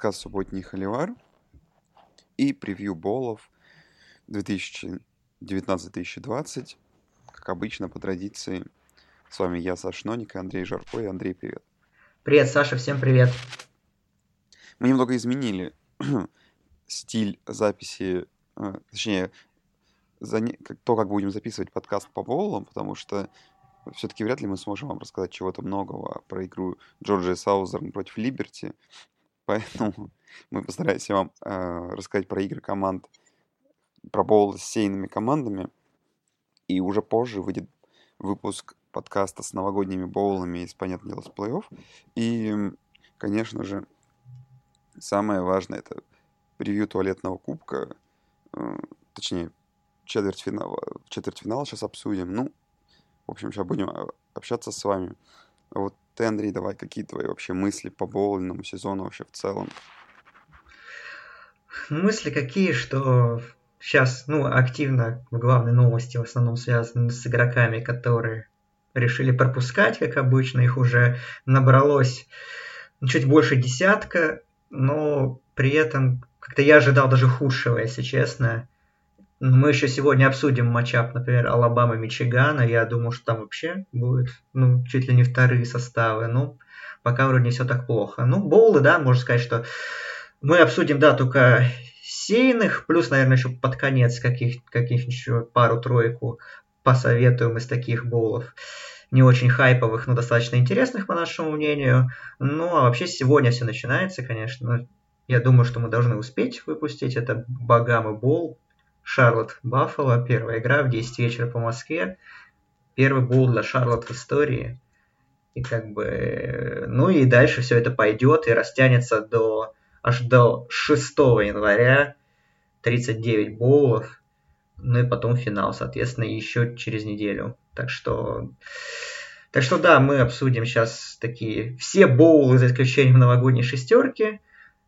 Подкаст «Субботний Холивар» и превью болов 2019-2020. Как обычно, по традиции. С вами я, Саша Ноник, Андрей Жарко. И Андрей, привет. Привет, Саша, всем привет. Мы немного изменили стиль записи, э, точнее, то, как будем записывать подкаст по болам, потому что все-таки вряд ли мы сможем вам рассказать чего-то многого про игру Джорджия Саузерн против Либерти. Поэтому мы постараемся вам э, рассказать про игры команд, про боул с сейными командами. И уже позже выйдет выпуск подкаста с новогодними боулами из, понятное дело, с плей-офф. И, конечно же, самое важное это превью туалетного кубка, э, точнее, четвертьфинала, четвертьфинал сейчас обсудим. Ну, в общем, сейчас будем а, общаться с вами. Вот ты, Андрей, давай, какие твои вообще мысли по боулиному сезону вообще в целом? Мысли какие, что сейчас, ну, активно главные новости в основном связаны с игроками, которые решили пропускать, как обычно, их уже набралось чуть больше десятка, но при этом как-то я ожидал даже худшего, если честно. Мы еще сегодня обсудим матчап, например, Алабама Мичигана. Я думаю, что там вообще будет, ну, чуть ли не вторые составы. Ну, пока вроде не все так плохо. Ну, боулы, да, можно сказать, что мы обсудим, да, только сейных, плюс, наверное, еще под конец каких, каких еще пару-тройку посоветуем из таких боулов. Не очень хайповых, но достаточно интересных, по нашему мнению. Ну, а вообще сегодня все начинается, конечно. Я думаю, что мы должны успеть выпустить. Это Багамы Боул, Шарлотт Баффало, первая игра в 10 вечера по Москве. Первый гол для Шарлотт в истории. И как бы, ну и дальше все это пойдет и растянется до аж до 6 января 39 боулов, ну и потом финал, соответственно, еще через неделю. Так что, так что да, мы обсудим сейчас такие все боулы, за исключением новогодней шестерки.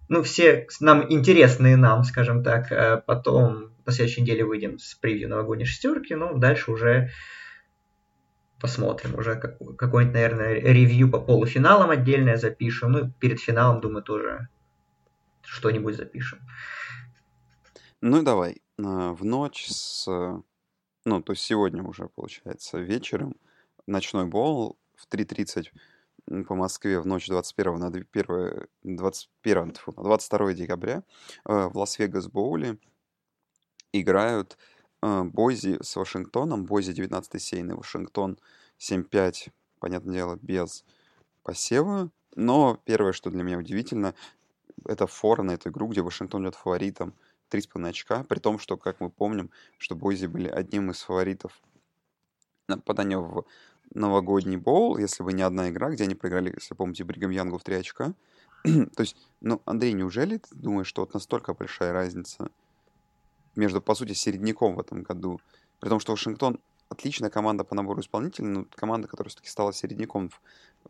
Ну, все нам интересные нам, скажем так. А потом на следующей неделе выйдем с превью новогодней шестерки, ну, дальше уже посмотрим. Уже как, какой-нибудь, наверное, ревью по полуфиналам отдельное запишем. Ну, перед финалом, думаю, тоже что-нибудь запишем. Ну давай. А, в ночь с... Ну, то есть сегодня уже, получается, вечером ночной бол в 3.30 по Москве в ночь 21 на 1, 21, на 22 декабря э, в Лас-Вегас Боуле играют э, Бойзи с Вашингтоном. Бойзи 19-й сейный, Вашингтон 7-5, понятное дело, без посева. Но первое, что для меня удивительно, это фора на эту игру, где Вашингтон идет фаворитом 3,5 очка, при том, что, как мы помним, что Бойзи были одним из фаворитов на попадание в новогодний боул, если бы не одна игра, где они проиграли, если помните, Бригам Янгу в 3 очка. То есть, ну, Андрей, неужели ты думаешь, что вот настолько большая разница между, по сути, середняком в этом году. При том, что Вашингтон отличная команда по набору исполнителей, но команда, которая все-таки стала середняком в,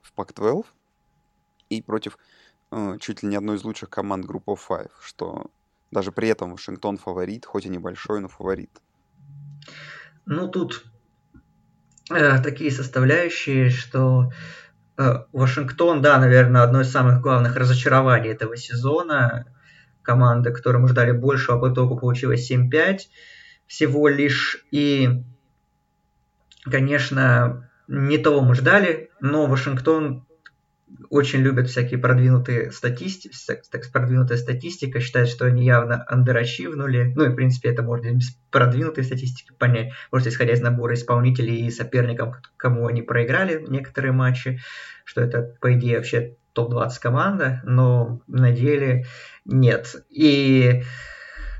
в Pac-12 и против э, чуть ли не одной из лучших команд группы Five, что даже при этом Вашингтон фаворит, хоть и небольшой, но фаворит. Ну, тут э, такие составляющие, что э, Вашингтон, да, наверное, одно из самых главных разочарований этого сезона команда, которую мы ждали большего, а по итогу получилось 7-5 всего лишь. И, конечно, не того мы ждали, но Вашингтон очень любят всякие продвинутые статисти... так, продвинутая статистика, считает, что они явно андерачивнули. Ну и, в принципе, это можно без продвинутой статистики понять. Может, исходя из набора исполнителей и соперникам, кому они проиграли некоторые матчи, что это, по идее, вообще топ-20 команда, но на деле нет. И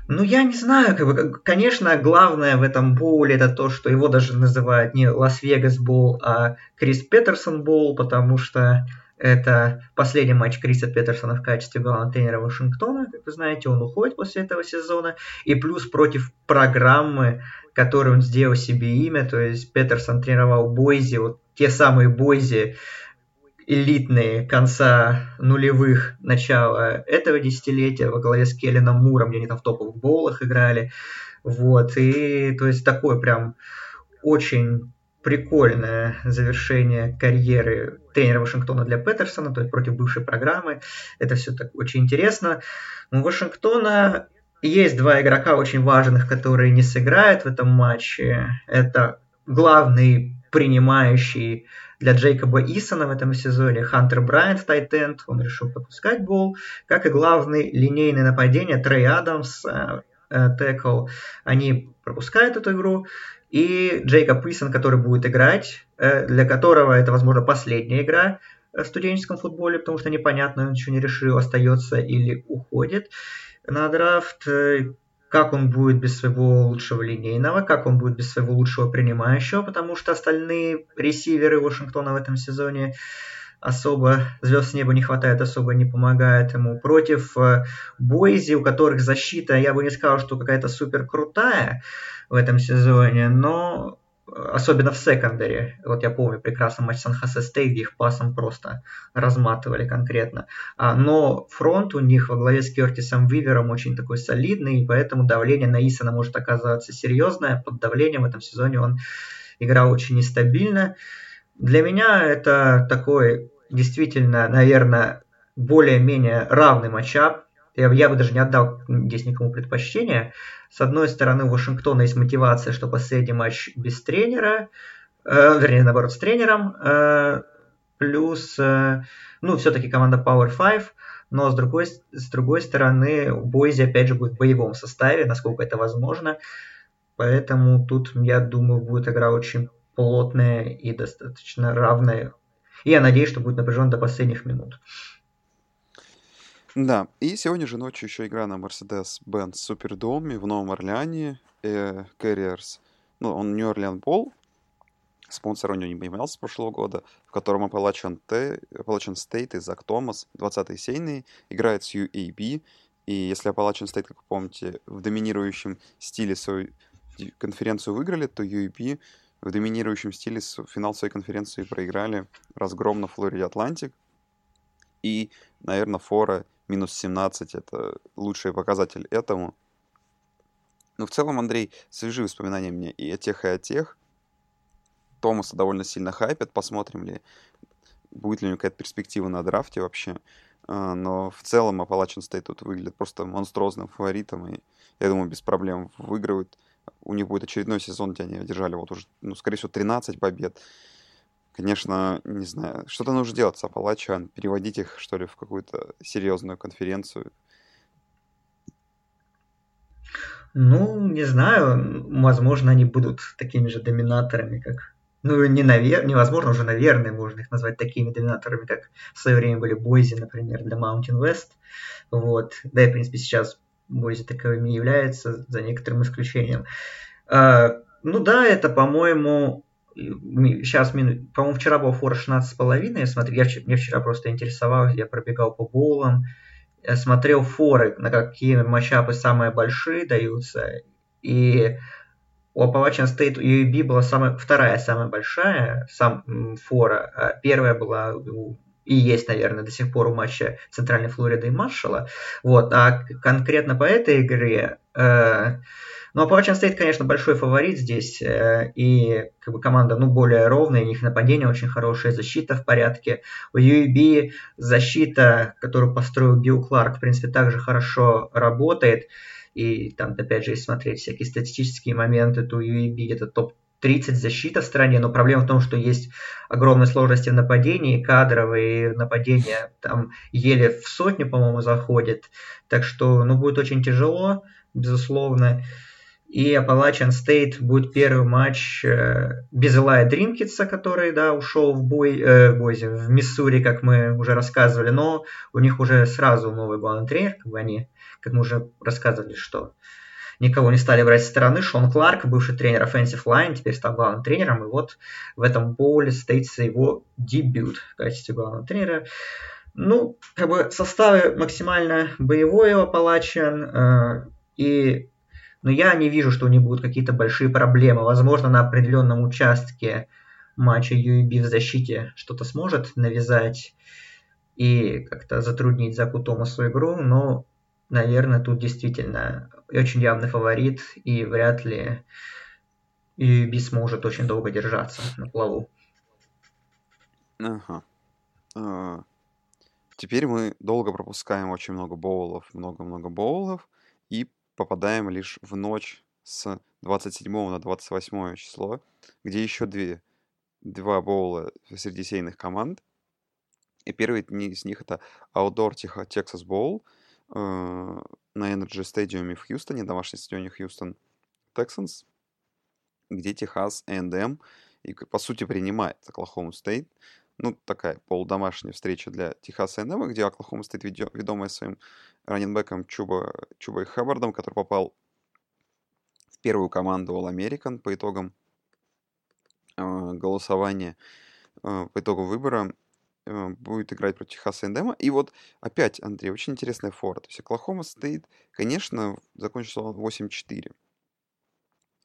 ну, я не знаю, как бы, конечно, главное в этом боуле это то, что его даже называют не Лас-Вегас боул, а Крис Петерсон боул, потому что это последний матч Криса Петерсона в качестве главного тренера Вашингтона. Как вы знаете, он уходит после этого сезона. И плюс против программы, которую он сделал себе имя. То есть Петерсон тренировал Бойзи, вот те самые Бойзи, элитные конца нулевых, начала этого десятилетия во главе с Келленом Муром, где они там в топовых боулах играли. Вот, и то есть такой прям очень прикольное завершение карьеры тренера Вашингтона для Петерсона, то есть против бывшей программы. Это все так очень интересно. У Вашингтона есть два игрока очень важных, которые не сыграют в этом матче. Это главный принимающий для Джейкоба Исона в этом сезоне. Хантер Брайант, Тайтенд, он решил пропускать гол, как и главный линейный нападение Трей Адамс, э, э, Текл, они пропускают эту игру, и Джейкоб Исон, который будет играть, э, для которого это, возможно, последняя игра в студенческом футболе, потому что непонятно, он еще не решил, остается или уходит на драфт как он будет без своего лучшего линейного, как он будет без своего лучшего принимающего, потому что остальные ресиверы Вашингтона в этом сезоне особо звезд с неба не хватает, особо не помогает ему. Против э, Бойзи, у которых защита, я бы не сказал, что какая-то супер крутая в этом сезоне, но особенно в секондаре. Вот я помню прекрасно матч Сан-Хосе Стейт, где их пасом просто разматывали конкретно. А, но фронт у них во главе с Кертисом Вивером очень такой солидный, и поэтому давление на Исона может оказаться серьезное. Под давлением в этом сезоне он играл очень нестабильно. Для меня это такой действительно, наверное, более-менее равный матчап. Я, я бы даже не отдал здесь никому предпочтение. С одной стороны, у Вашингтона есть мотивация, что последний матч без тренера, э, вернее, наоборот, с тренером, э, плюс, э, ну, все-таки команда Power 5, но с другой, с другой стороны, Бойзи, опять же, будет в боевом составе, насколько это возможно, поэтому тут, я думаю, будет игра очень плотная и достаточно равная. И я надеюсь, что будет напряжен до последних минут. Да, и сегодня же ночью еще игра на Mercedes-Benz Superdome в Новом Орлеане. Э, Carriers, ну, он New Orleans Bowl, спонсор у него не появлялся с прошлого года, в котором Appalachian, T, Appalachian State и Зак Томас, 20-й сейный, играет с UAB. И если Appalachian State, как вы помните, в доминирующем стиле свою конференцию выиграли, то UAB в доминирующем стиле финал своей конференции проиграли разгром на Флориде Атлантик. И, наверное, фора минус 17 это лучший показатель этому. Ну, в целом, Андрей, свежие воспоминания мне и о тех, и о тех. Томаса довольно сильно хайпят, посмотрим ли, будет ли у него какая-то перспектива на драфте вообще. А, но в целом Appalachian State тут выглядит просто монструозным фаворитом, и я думаю, без проблем выигрывают. У них будет очередной сезон, где они одержали вот уже, ну, скорее всего, 13 побед. Конечно, не знаю, что-то нужно делать с Апалачан, переводить их, что ли, в какую-то серьезную конференцию. Ну, не знаю, возможно, они будут такими же доминаторами, как... Ну, не навер... невозможно уже, наверное, можно их назвать такими доминаторами, как в свое время были Бойзи, например, для Mountain West. Вот. Да и, в принципе, сейчас Бойзи таковыми является, за некоторым исключением. А, ну да, это, по-моему, сейчас, по-моему, вчера был фор 16,5, я смотрю, я, я вчера просто интересовался, я пробегал по боулам, я смотрел форы, на какие матчапы самые большие даются, и у Appalachian State UAB была самая, вторая самая большая сам, фора, а первая была и есть, наверное, до сих пор у матча Центральной Флориды и Маршалла. Вот, а конкретно по этой игре э, ну, Appalachian State, конечно, большой фаворит здесь, э, и как бы команда, ну, более ровная, у них нападение очень хорошее, защита в порядке. У UAB защита, которую построил Билл Кларк, в принципе, также хорошо работает, и там, опять же, если смотреть всякие статистические моменты, то UAB это топ 30 защита в стране, но проблема в том, что есть огромные сложности в нападении, кадровые нападения там еле в сотню, по-моему, заходит. Так что, ну, будет очень тяжело, безусловно. И Appalachian State будет первый матч э, без Илая Дринкетса, который, да, ушел в бой, э, в, бойзе, в Миссури, как мы уже рассказывали, но у них уже сразу новый главный тренер, как бы они, как мы уже рассказывали, что никого не стали брать со стороны. Шон Кларк, бывший тренер Offensive Line, теперь стал главным тренером, и вот в этом боуле состоится его дебют в качестве главного тренера. Ну, как бы составы максимально боевой у Appalachian, э, и но я не вижу, что у них будут какие-то большие проблемы. Возможно, на определенном участке матча UAB в защите что-то сможет навязать и как-то затруднить Заку Томасу игру, но, наверное, тут действительно очень явный фаворит, и вряд ли Би сможет очень долго держаться на плаву. Ага. А, теперь мы долго пропускаем очень много боулов, много-много боулов, и попадаем лишь в ночь с 27 на 28 число, где еще две, два боула среди сеяных команд. И первый из них это Outdoor Texas Bowl э, на NRG Stadium в Хьюстоне, домашний стадионе Хьюстон Texans, где Техас A&M и, по сути, принимает Оклахому Стейт. Ну, такая полудомашняя встреча для Техаса A&M, где Оклахома Стейт ведомая своим running back ом Чуба, Чубой Хаббардом, который попал в первую команду All-American по итогам э, голосования, э, по итогу выбора э, будет играть против Техаса Эндема. И вот опять, Андрей, очень интересная фора. То есть Оклахома стоит, конечно, закончился 8-4.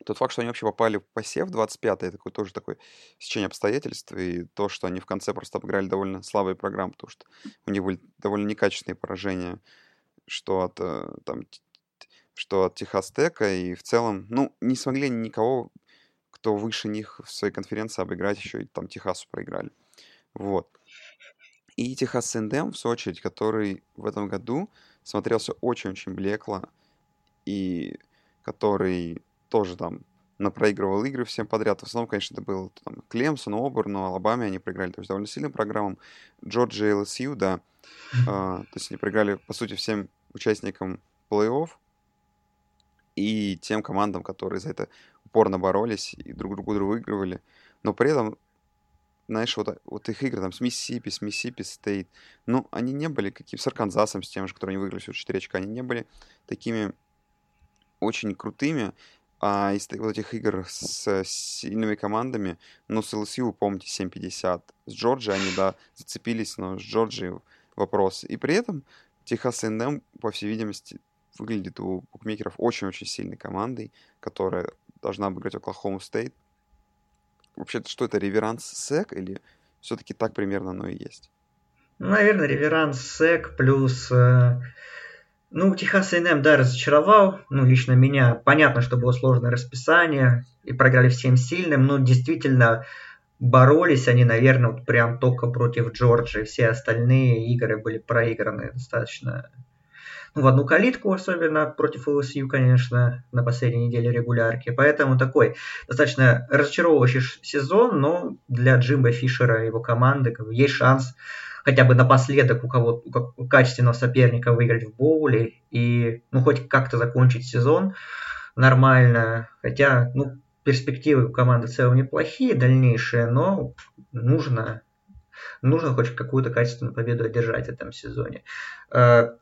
Тот факт, что они вообще попали в посев 25 это такой, тоже такое сечение обстоятельств, и то, что они в конце просто обыграли довольно слабые программы, потому что у них были довольно некачественные поражения, что от, э, там, что от Техастека, и в целом, ну, не смогли никого, кто выше них в своей конференции обыграть, еще и там Техасу проиграли. Вот. И Техас Сендем, в свою очередь, который в этом году смотрелся очень-очень блекло, и который тоже там напроигрывал игры всем подряд. В основном, конечно, это был там, Клемсон, Оберн, но Алабаме они проиграли. То есть довольно сильным программам. Джорджия и LSU, да. Э, то есть они проиграли, по сути, всем участникам плей-офф и тем командам, которые за это упорно боролись и друг другу выигрывали. Но при этом, знаешь, вот, вот их игры там с Миссисипи, с Миссисипи Стейт, ну, они не были какими... С Арканзасом, с тем же, которые они выиграли всего 4 очка, они не были такими очень крутыми, а из вот этих игр с сильными командами, ну, с LSU, вы помните, 7.50. С Джорджи они, да, зацепились, но с Джорджи вопрос. И при этом Техас A&M, по всей видимости, выглядит у букмекеров очень-очень сильной командой, которая должна обыграть Оклахому Стейт. Вообще, что это, реверанс сек или все-таки так примерно оно и есть? Наверное, реверанс сек плюс э, ну, Техас A&M, да, разочаровал, ну, лично меня. Понятно, что было сложное расписание, и проиграли всем сильным, но действительно боролись они, наверное, вот прям только против Джорджии. Все остальные игры были проиграны достаточно ну, в одну калитку, особенно против LSU, конечно, на последней неделе регулярки. Поэтому такой достаточно разочаровывающий сезон, но для Джимба Фишера и его команды есть шанс хотя бы напоследок у кого у качественного соперника выиграть в боуле и ну хоть как-то закончить сезон нормально. Хотя, ну, перспективы у команды в целом неплохие, дальнейшие, но нужно, нужно хоть какую-то качественную победу одержать в этом сезоне. Э,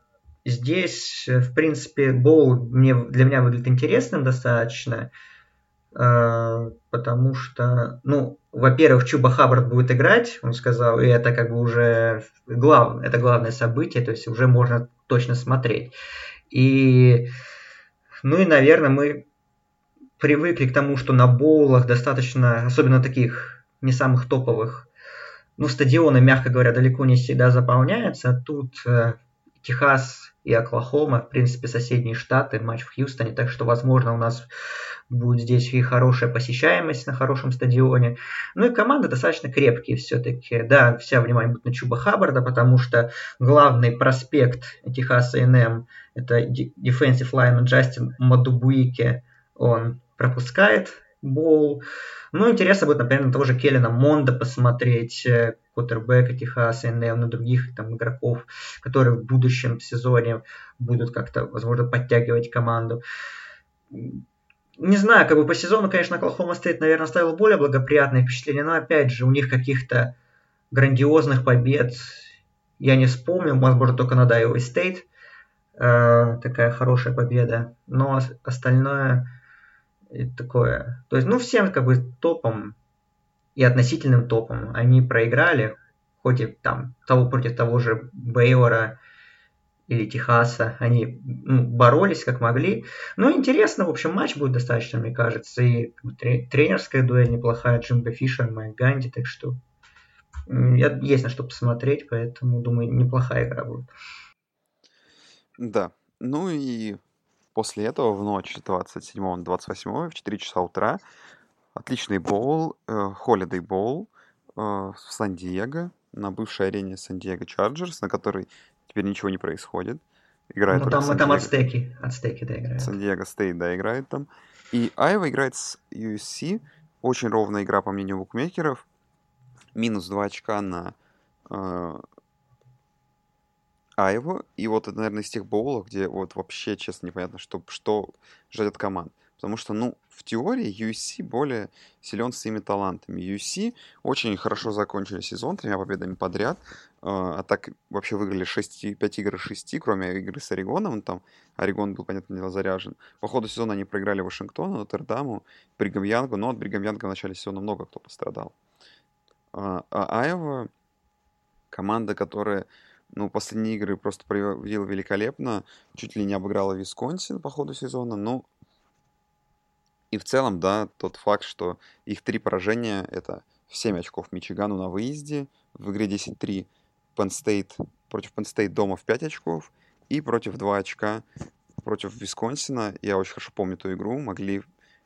здесь, в принципе, боул мне, для меня выглядит интересным достаточно. А, потому что, ну, во-первых, Чуба Хаббард будет играть, он сказал, и это как бы уже глав, это главное событие, то есть уже можно точно смотреть. И, ну и, наверное, мы привыкли к тому, что на боулах достаточно, особенно таких не самых топовых, ну, стадионы, мягко говоря, далеко не всегда заполняются. Тут э, Техас и Оклахома, в принципе, соседние штаты, матч в Хьюстоне, так что, возможно, у нас будет здесь и хорошая посещаемость на хорошем стадионе. Ну и команды достаточно крепкие все-таки. Да, вся внимание будет на Чуба Хаббарда, потому что главный проспект Техаса A&M это defensive lineman Джастин Мадубуике. Он пропускает боул. Ну, интересно будет, например, на того же Келлина Монда посмотреть, э, квотербека Техаса A&M, на других там игроков, которые в будущем сезоне будут как-то, возможно, подтягивать команду. Не знаю, как бы по сезону, конечно, Оклахома Стейт, наверное, оставил более благоприятное впечатление, но опять же, у них каких-то грандиозных побед я не вспомнил, возможно, только над Iowa State э, такая хорошая победа, но остальное такое, то есть, ну, всем как бы топом и относительным топом они проиграли, хоть и там того против того же Бейвора, или Техаса, они ну, боролись как могли. Но интересно, в общем, матч будет достаточно, мне кажется. И тренерская дуэль неплохая, Джимбо Фишер, Майк Ганди, так что есть на что посмотреть, поэтому, думаю, неплохая игра будет. Да, ну и после этого в ночь 27 на 28 в 4 часа утра отличный bowl, Holiday Bowl в Сан-Диего, на бывшей арене Сан-Диего Чарджерс, на которой теперь ничего не происходит. Играет ну, там, там ацтеки, ацтеки, да, играют. Сан-Диего Стейт, да, играет там. И Айва играет с USC. Очень ровная игра, по мнению букмекеров. Минус 2 очка на э, Айву. И вот это, наверное, из тех боулов, где вот вообще, честно, непонятно, что, что ждать от команд. Потому что, ну, в теории USC более силен своими талантами. USC очень хорошо закончили сезон тремя победами подряд. А, а так вообще выиграли 6, 5 игр из 6, кроме игры с Орегоном. Там Орегон был, понятное дело, заряжен. По ходу сезона они проиграли Вашингтону, Нотр-Даму, Бригам Янгу. Но от Бригам Янга в начале сезона много кто пострадал. А, а Айова команда, которая ну, последние игры просто проводила великолепно. Чуть ли не обыграла Висконсин по ходу сезона. Ну, и в целом, да, тот факт, что их три поражения — это 7 очков Мичигану на выезде, в игре 10-3 Penn State, против Penn State дома в 5 очков, и против 2 очка против Висконсина, я очень хорошо помню ту игру, могли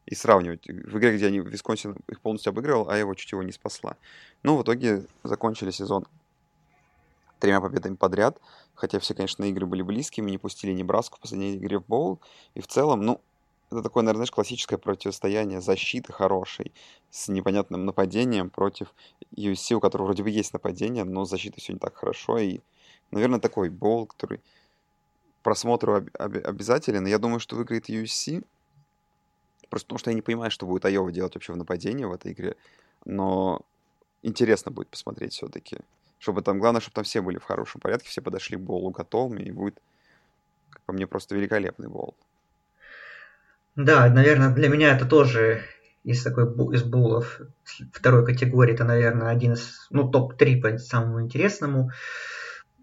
и сравнивать. В игре, где они Висконсин их полностью обыгрывал, а его чуть его не спасла. Но в итоге закончили сезон тремя победами подряд, хотя все, конечно, игры были близкими, не пустили Небраску в последней игре в боул, и в целом, ну, это такое, наверное, знаешь, классическое противостояние защиты хорошей с непонятным нападением против UFC, у которого вроде бы есть нападение, но защита все не так хорошо. И, наверное, такой бол, который просмотру об- об- обязателен. Я думаю, что выиграет UFC. Просто потому что я не понимаю, что будет Айова делать вообще в нападении в этой игре. Но интересно будет посмотреть все-таки. Чтобы там, главное, чтобы там все были в хорошем порядке, все подошли к болу готовыми, и будет, как по мне, просто великолепный бол. Да, наверное, для меня это тоже из такой из булов второй категории, это, наверное, один из, ну, топ-3 по самому интересному.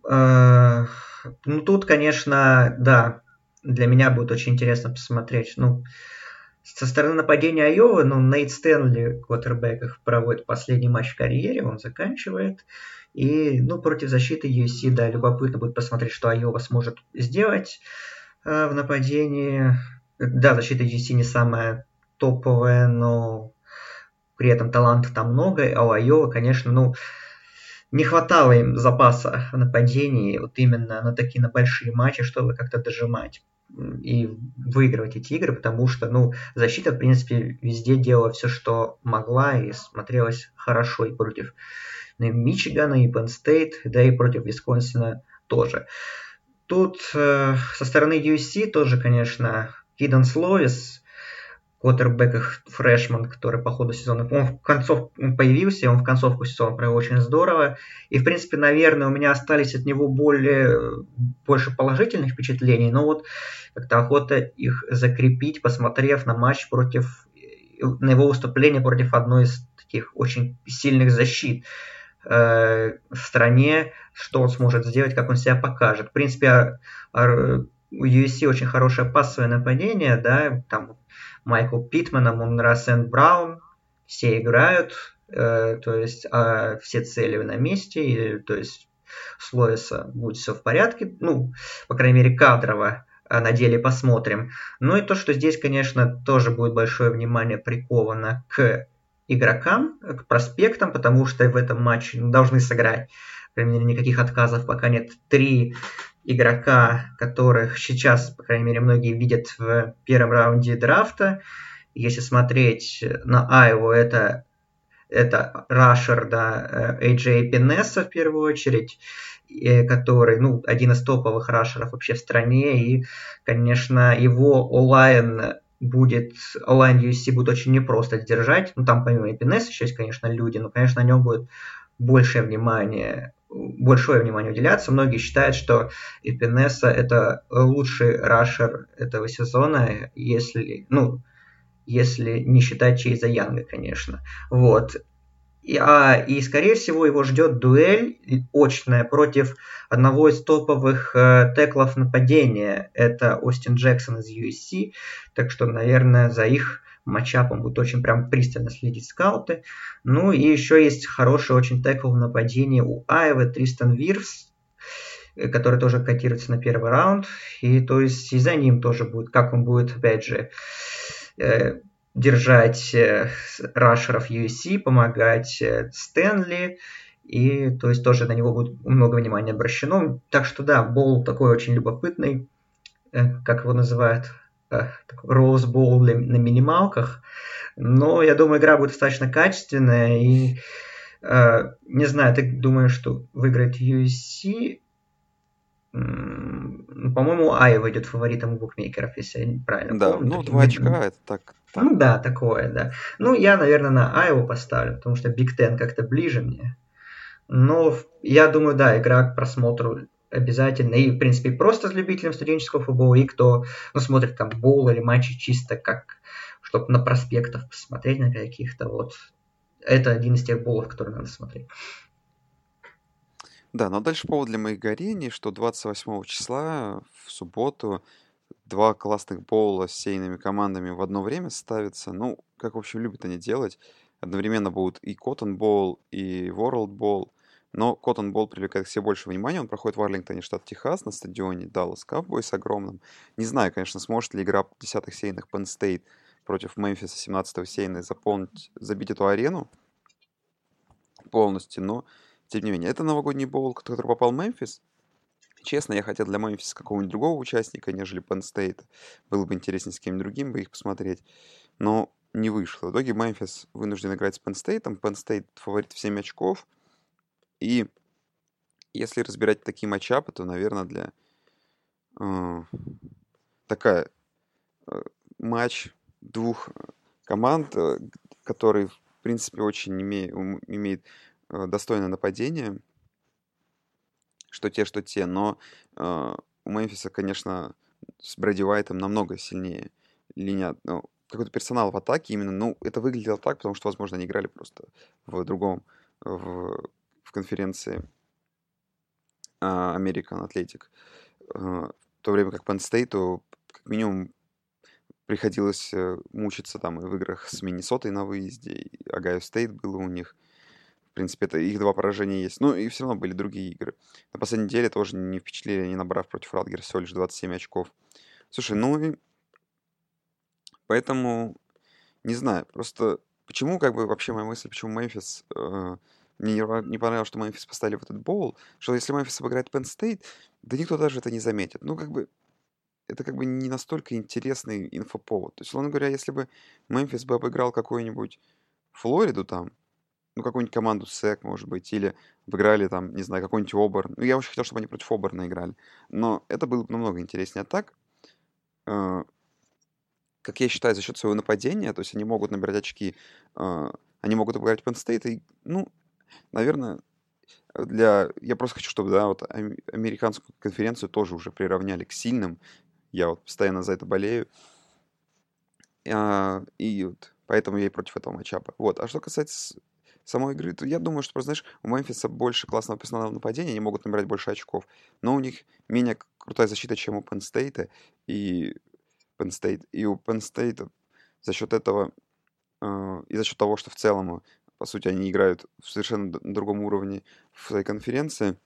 Э, ну, тут, конечно, да, для меня будет очень интересно посмотреть. Ну, со стороны нападения Айовы, ну, Нейт Стэнли, квотербек, их проводит последний матч в карьере, он заканчивает. И, ну, против защиты USC, да, любопытно будет посмотреть, что Айова сможет сделать э, в нападении. Да, защита GC не самая топовая, но при этом талантов там много, а у Айова, конечно, ну, не хватало им запаса в вот именно на такие на большие матчи, чтобы как-то дожимать и выигрывать эти игры, потому что, ну, защита, в принципе, везде делала все, что могла, и смотрелась хорошо и против ну, Мичигана, и Penn State, да и против Висконсина тоже. Тут э, со стороны USC тоже, конечно, Кидан Словис, квотербек фрешман, который по ходу сезона, он в концов появился, он в концовку сезона провел очень здорово. И, в принципе, наверное, у меня остались от него более, больше положительных впечатлений, но вот как-то охота их закрепить, посмотрев на матч против, на его выступление против одной из таких очень сильных защит э, в стране, что он сможет сделать, как он себя покажет. В принципе, у USC очень хорошее пассовое нападение, да, там Майкл Питман, Амон Сент Браун, все играют, э, то есть э, все цели на месте, и, то есть с Лоиса будет все в порядке, ну, по крайней мере, кадрово, а на деле посмотрим. Ну и то, что здесь, конечно, тоже будет большое внимание приковано к игрокам, к проспектам, потому что в этом матче должны сыграть. По крайней мере, никаких отказов пока нет. Три игрока, которых сейчас, по крайней мере, многие видят в первом раунде драфта. Если смотреть на Айву, это, это Рашер, да, AJ Пинесса в первую очередь, который, ну, один из топовых рашеров вообще в стране, и, конечно, его онлайн будет, онлайн USC будет очень непросто держать, ну, там помимо Пинесса еще есть, конечно, люди, но, конечно, на нем будет большее внимание большое внимание уделяться. Многие считают, что Эпинеса это лучший рашер этого сезона, если, ну, если не считать Чейза Янга, конечно. Вот. И, а, и, скорее всего, его ждет дуэль очная против одного из топовых э, теклов нападения. Это Остин Джексон из USC. Так что, наверное, за их матчапом будут очень прям пристально следить скауты. Ну и еще есть хороший очень текл в нападении у Айвы, Тристан Вирс, э, который тоже котируется на первый раунд. И то есть и за ним тоже будет, как он будет, опять же, э, держать э, рашеров USC, помогать э, Стэнли, и то есть тоже на него будет много внимания обращено. Так что да, Бол такой очень любопытный, э, как его называют, Роуз Бол на минималках. Но я думаю, игра будет достаточно качественная, и не знаю, ты думаешь, что выиграет USC? По-моему, Айва идет фаворитом у букмекеров, если я правильно да, помню. ну, два очка, это так, так. Ну да, такое, да. Ну, я, наверное, на Айву поставлю, потому что Биг Тен как-то ближе мне. Но я думаю, да, игра к просмотру обязательно. И, в принципе, просто с любителем студенческого футбола, и кто ну, смотрит там бол или матчи чисто как, чтобы на проспектах посмотреть на каких-то, вот. Это один из тех болов, которые надо смотреть. Да, но дальше повод для моих горений, что 28 числа в субботу два классных боула с сейными командами в одно время ставятся. Ну, как, в общем, любят они делать. Одновременно будут и Cotton Bowl, и World Bowl. Но Cotton Bowl привлекает к себе больше внимания. Он проходит в Арлингтоне, штат Техас, на стадионе Dallas Cowboys огромном. Не знаю, конечно, сможет ли игра десятых сейных Penn State против Мемфиса 17 сейной заполнить, забить эту арену полностью, но тем не менее, это новогодний боул, который попал Мемфис. Честно, я хотел для Мемфиса какого-нибудь другого участника, нежели Penn State. Было бы интереснее с кем-нибудь другим бы их посмотреть. Но не вышло. В итоге Мемфис вынужден играть с Penn State. Penn State фаворит в 7 очков. И если разбирать такие матчапы, то, наверное, для э, такая э, матч двух команд, э, который, в принципе, очень име, имеет э, достойное нападение, что те, что те, но э, у Мемфиса, конечно, с Брэди Уайтом намного сильнее линия, ну, какой-то персонал в атаке именно, ну, это выглядело так, потому что, возможно, они играли просто в другом, в конференции э, American Athletic, э, в то время как Penn State, как минимум, приходилось э, мучиться там и в играх с Миннесотой на выезде, и Огайо Стейт было у них, принципе, это их два поражения есть. Ну, и все равно были другие игры. На последней неделе тоже не впечатлили, не набрав против Радгер всего лишь 27 очков. Слушай, ну и... Поэтому, не знаю, просто почему, как бы, вообще моя мысль, почему Мемфис... Э, мне не понравилось, что Мемфис поставили в этот боул, что если Мемфис обыграет Penn State, да никто даже это не заметит. Ну, как бы, это как бы не настолько интересный инфоповод. То есть, условно говоря, если бы Мемфис бы обыграл какую-нибудь Флориду там, ну, какую-нибудь команду SEC, может быть, или обыграли там, не знаю, какой-нибудь Оберн. Ну, я очень хотел, чтобы они против Оберна играли. Но это было бы намного интереснее. А так, э, как я считаю, за счет своего нападения, то есть они могут набирать очки, э, они могут обыграть Penn State, и, ну, наверное, для... Я просто хочу, чтобы, да, вот американскую конференцию тоже уже приравняли к сильным. Я вот постоянно за это болею. А, и вот поэтому я и против этого матчапа. Вот. А что касается самой игры, то я думаю, что, просто, знаешь, у Мемфиса больше классного персонального нападения, они могут набирать больше очков, но у них менее крутая защита, чем у Penn State, и Penn State, и у Penn State за счет этого, э, и за счет того, что в целом, по сути, они играют в совершенно другом уровне в своей конференции,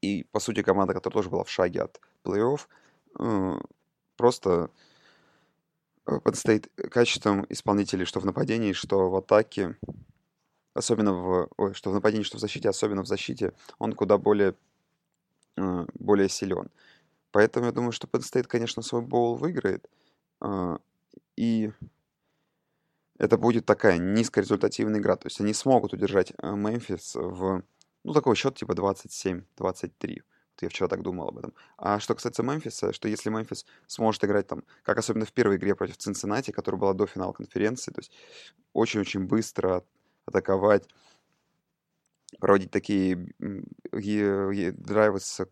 и, по сути, команда, которая тоже была в шаге от плей-офф, э, просто э, State качеством исполнителей, что в нападении, что в атаке, особенно в, ой, что в нападении, что в защите, особенно в защите, он куда более, э, более силен. Поэтому я думаю, что Penn конечно, свой боул выиграет. И это будет такая низкорезультативная игра. То есть они смогут удержать э, Мемфис в, ну, такой счет типа 27-23. Вот я вчера так думал об этом. А что касается Мемфиса, что если Мемфис сможет играть там, как особенно в первой игре против Цинциннати, которая была до финала конференции, то есть очень-очень быстро атаковать, проводить такие драйвы с,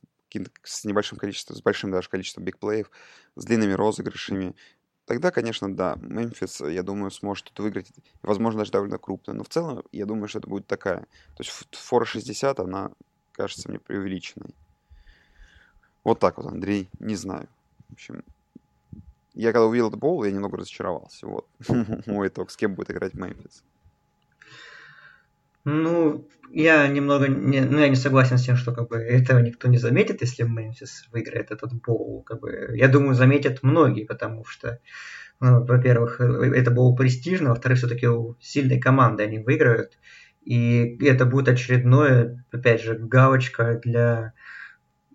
с небольшим количеством, с большим даже количеством бигплеев, с длинными розыгрышами, тогда, конечно, да, Мемфис, я думаю, сможет тут выиграть, возможно, даже довольно крупно. Но в целом, я думаю, что это будет такая. То есть фора 60, она кажется мне преувеличенной. Вот так вот, Андрей, не знаю. В общем, я когда увидел этот боул, я немного разочаровался. Вот мой итог, с кем будет играть Мемфис. Ну, я немного не, ну, я не согласен с тем, что как бы этого никто не заметит, если Мемфис выиграет этот боул. Как бы, я думаю, заметят многие, потому что Ну, во-первых, это было престижно, во-вторых, все-таки у сильной команды они выиграют. И это будет очередное, опять же, галочка для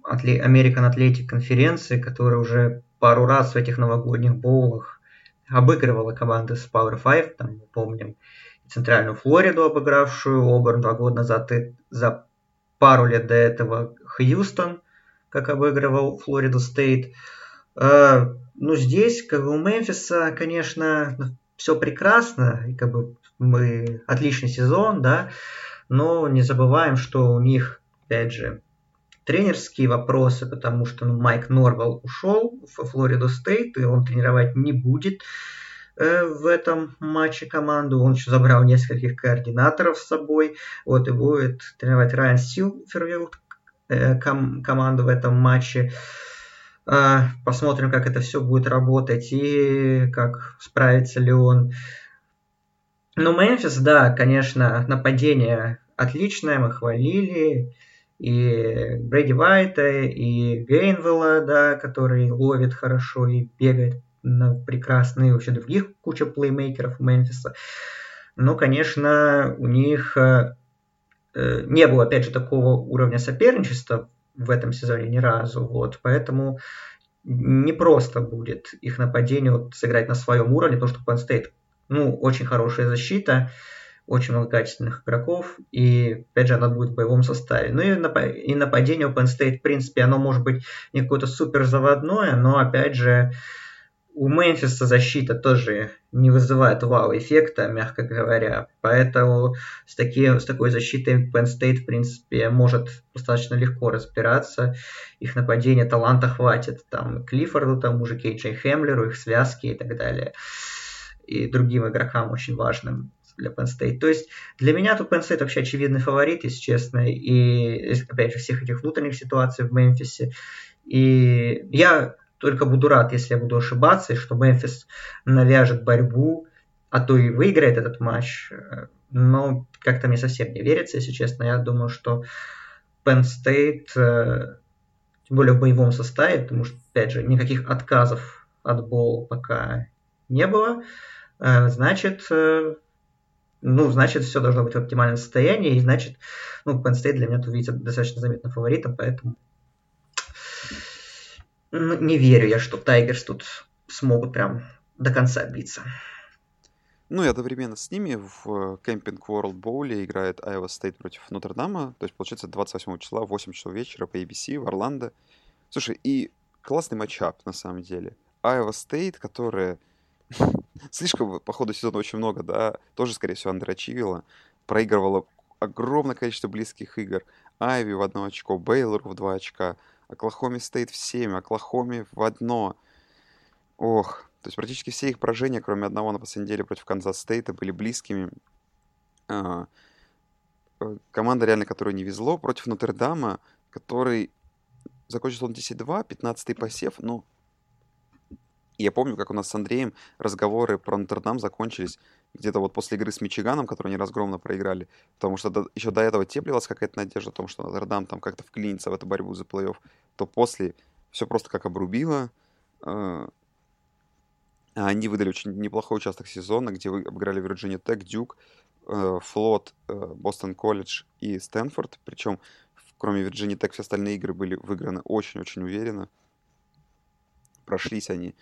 American Athletic конференции, которая уже пару раз в этих новогодних боулах обыгрывала команды с Power 5, там, мы помним, Центральную Флориду обыгравшую, Оберн два года назад и за пару лет до этого Хьюстон, как обыгрывал Флориду Стейт. Э, ну, здесь, как бы у Мемфиса, конечно, все прекрасно, и как бы мы отличный сезон, да, но не забываем, что у них, опять же, тренерские вопросы, потому что ну, Майк Норвелл ушел в Флориду Стейт, и он тренировать не будет э, в этом матче команду. Он еще забрал нескольких координаторов с собой. Вот и будет тренировать Райан Силфервилд э, ком- команду в этом матче. Э, посмотрим, как это все будет работать и как справится ли он. Ну, Мемфис, да, конечно, нападение отличное, мы хвалили и Брэди Вайта, и Гейнвелла, да, который ловит хорошо и бегает на прекрасные, вообще других куча плеймейкеров у Мемфиса. Но, конечно, у них э, э, не было, опять же, такого уровня соперничества в этом сезоне ни разу, вот, поэтому не просто будет их нападение вот, сыграть на своем уровне, потому что Penn State, ну, очень хорошая защита, очень много качественных игроков, и, опять же, она будет в боевом составе. Ну и, нап- и нападение Penn State, в принципе, оно может быть не какое-то супер заводное, но, опять же, у Мемфиса защита тоже не вызывает вау-эффекта, мягко говоря. Поэтому с, таки, с такой защитой Penn State, в принципе, может достаточно легко разбираться. Их нападения таланта хватит. Там Клиффорду, тому же Кейджей Хемлеру, их связки и так далее. И другим игрокам очень важным для Penn State. То есть для меня тут Penn State вообще очевидный фаворит, если честно, и опять же всех этих внутренних ситуаций в Мемфисе. И я только буду рад, если я буду ошибаться, и что Мемфис навяжет борьбу, а то и выиграет этот матч. Но как-то мне совсем не верится, если честно. Я думаю, что Penn State, э, тем более в боевом составе, потому что, опять же, никаких отказов от бола пока не было, э, значит, э, ну, значит, все должно быть в оптимальном состоянии, и значит, ну, Penn State для меня тут видится достаточно заметным фаворитом, поэтому ну, не верю я, что Тайгерс тут смогут прям до конца биться. Ну и одновременно с ними в Кемпинг World Боуле играет Iowa State против Нотр-Дама. То есть, получается, 28 числа, 8 часов вечера по ABC в Орландо. Слушай, и классный матчап, на самом деле. Iowa State, которая слишком по ходу сезона очень много, да, тоже, скорее всего, андерачивила, проигрывала огромное количество близких игр. Айове в одно очко, Бейлору в два очка, Оклахоме Стейт в семь, Оклахоме в одно. Ох, то есть практически все их поражения, кроме одного на последней неделе против Канзас Стейта, были близкими. А, э, команда, реально, которой не везло, против Нотр-Дама, который закончил он 10-2, 15-й посев, ну, я помню, как у нас с Андреем разговоры про Нотр-Дам закончились где-то вот после игры с Мичиганом, которую они разгромно проиграли, потому что до, еще до этого теплилась какая-то надежда о том, что Нотр-Дам там как-то вклинится в эту борьбу за плей-офф, то после все просто как обрубило. Э, а они выдали очень неплохой участок сезона, где вы обыграли Вирджиния Тек, Дюк, э, Флот, э, Бостон Колледж и Стэнфорд. Причем, кроме Вирджинии Тек, все остальные игры были выиграны очень-очень уверенно. Прошлись они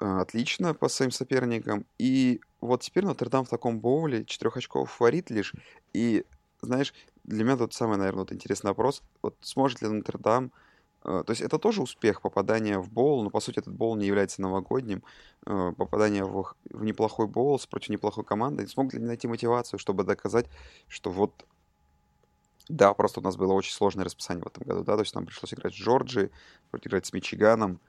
отлично по своим соперникам. И вот теперь Нотр-Дам в таком боуле, четырехочковый фаворит лишь. И, знаешь, для меня тут самый, наверное, вот интересный вопрос. Вот сможет ли Нотр-Дам... Э, то есть это тоже успех попадания в боул, но по сути этот боул не является новогодним. Э, попадание в, в неплохой боул против неплохой команды. Смог ли они найти мотивацию, чтобы доказать, что вот да, просто у нас было очень сложное расписание в этом году, да, то есть нам пришлось играть с Джорджией, играть с Мичиганом,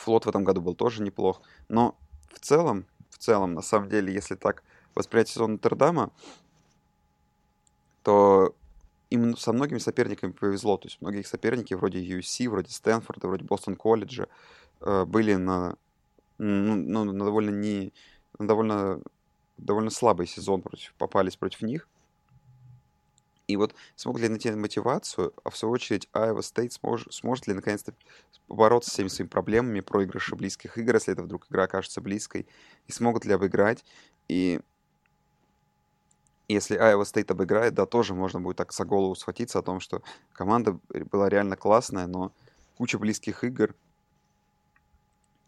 Флот в этом году был тоже неплох. Но в целом, в целом, на самом деле, если так воспринять сезон Нотр-Дама, то им со многими соперниками повезло. То есть многие соперники, вроде UC, вроде Стэнфорда, вроде Бостон колледжа, э, были на, ну, ну, на довольно не на довольно довольно слабый сезон против, попались против них. И вот смогут ли найти мотивацию, а в свою очередь Iowa State смож, сможет ли наконец-то побороться с всеми своими проблемами проигрыша близких игр, если это вдруг игра окажется близкой, и смогут ли обыграть. И если Iowa State обыграет, да, тоже можно будет так за голову схватиться о том, что команда была реально классная, но куча близких игр,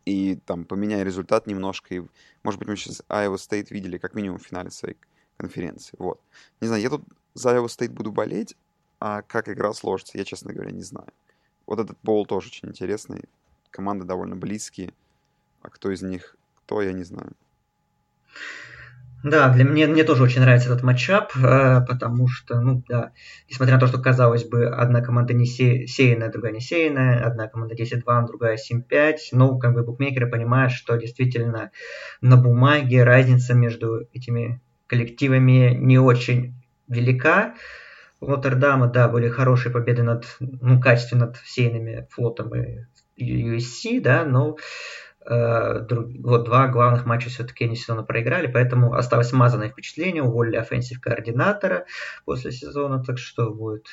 и там поменяя результат немножко, и, может быть, мы сейчас Iowa State видели как минимум в финале своей конференции. Вот. Не знаю, я тут за Iowa State буду болеть, а как игра сложится, я, честно говоря, не знаю. Вот этот боул тоже очень интересный. Команды довольно близкие. А кто из них кто, я не знаю. Да, для меня мне тоже очень нравится этот матчап, э, потому что, ну да, несмотря на то, что казалось бы, одна команда не се, сеянная, другая не сеянная, одна команда 10-2, другая 7-5, но как бы букмекеры понимают, что действительно на бумаге разница между этими коллективами не очень велика. У Нотр-Дама, да, были хорошие победы над, ну, качественно над сеянными флотом и USC, да, но э, друг, вот два главных матча все-таки они сезона проиграли, поэтому осталось смазанное впечатление, уволили offensive координатора после сезона, так что будет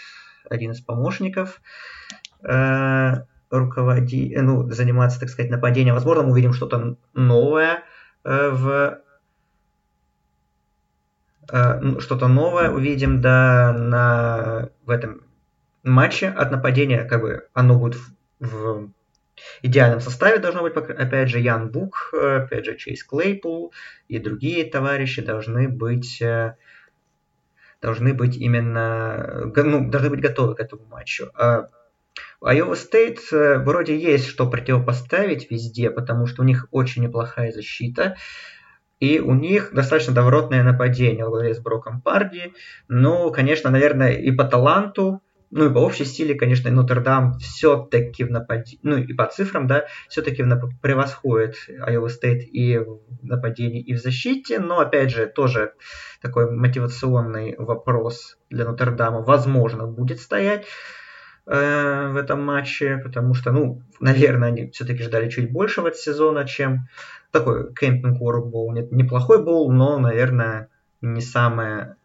один из помощников э, руководи, э, ну, заниматься, так сказать, нападением. Возможно, мы увидим что-то новое э, в что-то новое увидим, да, на, в этом матче от нападения, как бы оно будет в, в идеальном составе должно быть, опять же, Ян Бук, опять же, Чейз Клейпул и другие товарищи должны быть э, должны быть именно, ну, должны быть готовы к этому матчу. А Iowa State э, вроде есть что противопоставить везде, потому что у них очень неплохая защита. И у них достаточно добротное нападение во главе с Броком Парди. Ну, конечно, наверное, и по таланту, ну и по общей стиле, конечно, Нотр-Дам все-таки в нападении, ну и по цифрам, да, все-таки нап- превосходит Iowa State и в нападении, и в защите, но, опять же, тоже такой мотивационный вопрос для Нотр-Дама, возможно, будет стоять э, в этом матче, потому что, ну, наверное, они все-таки ждали чуть большего от сезона, чем такой кемпинг World. Нет, неплохой боул, но, наверное, не самое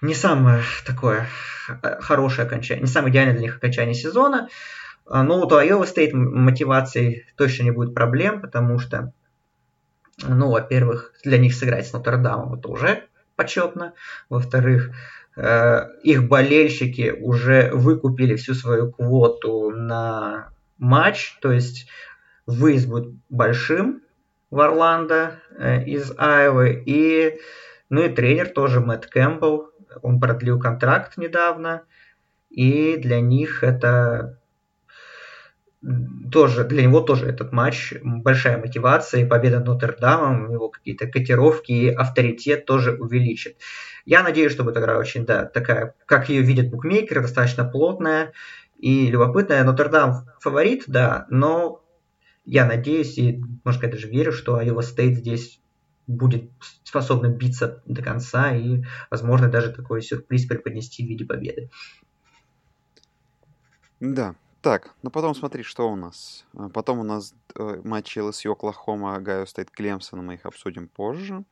не самое такое хорошее окончание, не самое идеальное для них окончание сезона. А, но у Iowa State мотивацией точно не будет проблем, потому что, ну, во-первых, для них сыграть с Нотр-Дамом это уже почетно. Во-вторых, э, их болельщики уже выкупили всю свою квоту на матч, то есть выезд будет большим в Орландо э, из Айвы. И, ну и тренер тоже Мэтт Кэмпбелл. Он продлил контракт недавно. И для них это тоже для него тоже этот матч большая мотивация и победа Нотр-Дамом, его какие-то котировки и авторитет тоже увеличит. Я надеюсь, что будет игра очень, да, такая, как ее видят букмекеры, достаточно плотная и любопытная. Нотр-Дам фаворит, да, но я надеюсь и, может сказать, даже верю, что Iowa State здесь будет способна биться до конца и, возможно, даже такой сюрприз преподнести в виде победы. Да, так, ну потом смотри, что у нас. А, потом у нас э, матчи LSU, Оклахома, Гайо Стейт, Клемсон, мы их обсудим позже.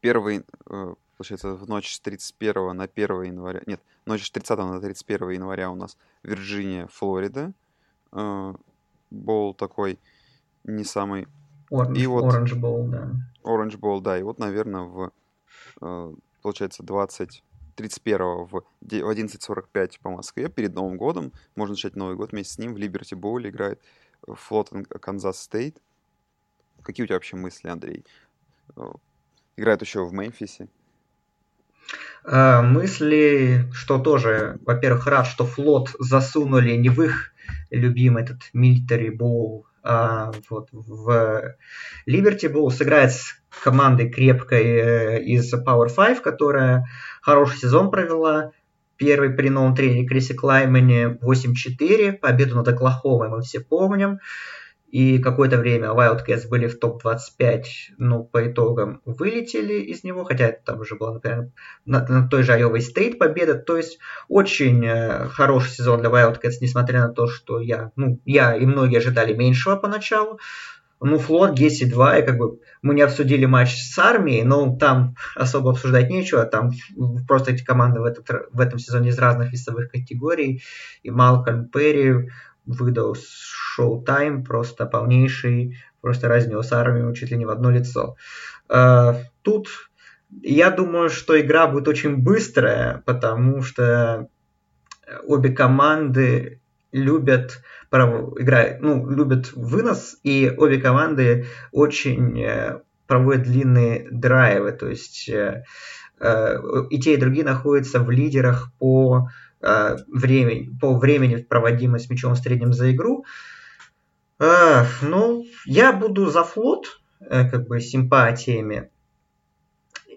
Первый, э, получается, в ночь с 31 на 1 января, нет, ночь с 30 на 31 января у нас Вирджиния, Флорида. Э, Bowl такой не самый... Orange, и вот, Orange Bowl, да. Orange Bowl, да. И вот, наверное, в, получается, 20... 31 в 11.45 по Москве перед Новым годом. Можно начать Новый год вместе с ним. В Liberty Bowl играет Флот Канзас Стейт. Какие у тебя вообще мысли, Андрей? Э, играет еще в Мемфисе. А, мысли, что тоже, во-первых, рад, что флот засунули не в их любимый этот Bowl, а вот в Liberty Bowl сыграет с командой крепкой э, из Power 5, которая хороший сезон провела. Первый при новом тренере Крисе Клаймане 8-4, победу над Оклахомой мы все помним и какое-то время Wildcats были в топ-25, но по итогам вылетели из него, хотя там уже была, например, на, на той же Iowa State победа, то есть очень э, хороший сезон для Wildcats, несмотря на то, что я, ну, я и многие ожидали меньшего поначалу, ну, флот, Гесси-2, и как бы мы не обсудили матч с армией, но там особо обсуждать нечего, там просто эти команды в, этот, в этом сезоне из разных весовых категорий, и Малкольм Перри выдал шоу-тайм просто полнейший, просто разнес армию чуть ли не в одно лицо. А, тут я думаю, что игра будет очень быстрая, потому что обе команды любят играют, ну, любят вынос, и обе команды очень э, проводят длинные драйвы, то есть э, э, и те, и другие находятся в лидерах по времени, по времени проводимой с мячом в среднем за игру. Ну, я буду за флот, как бы симпатиями.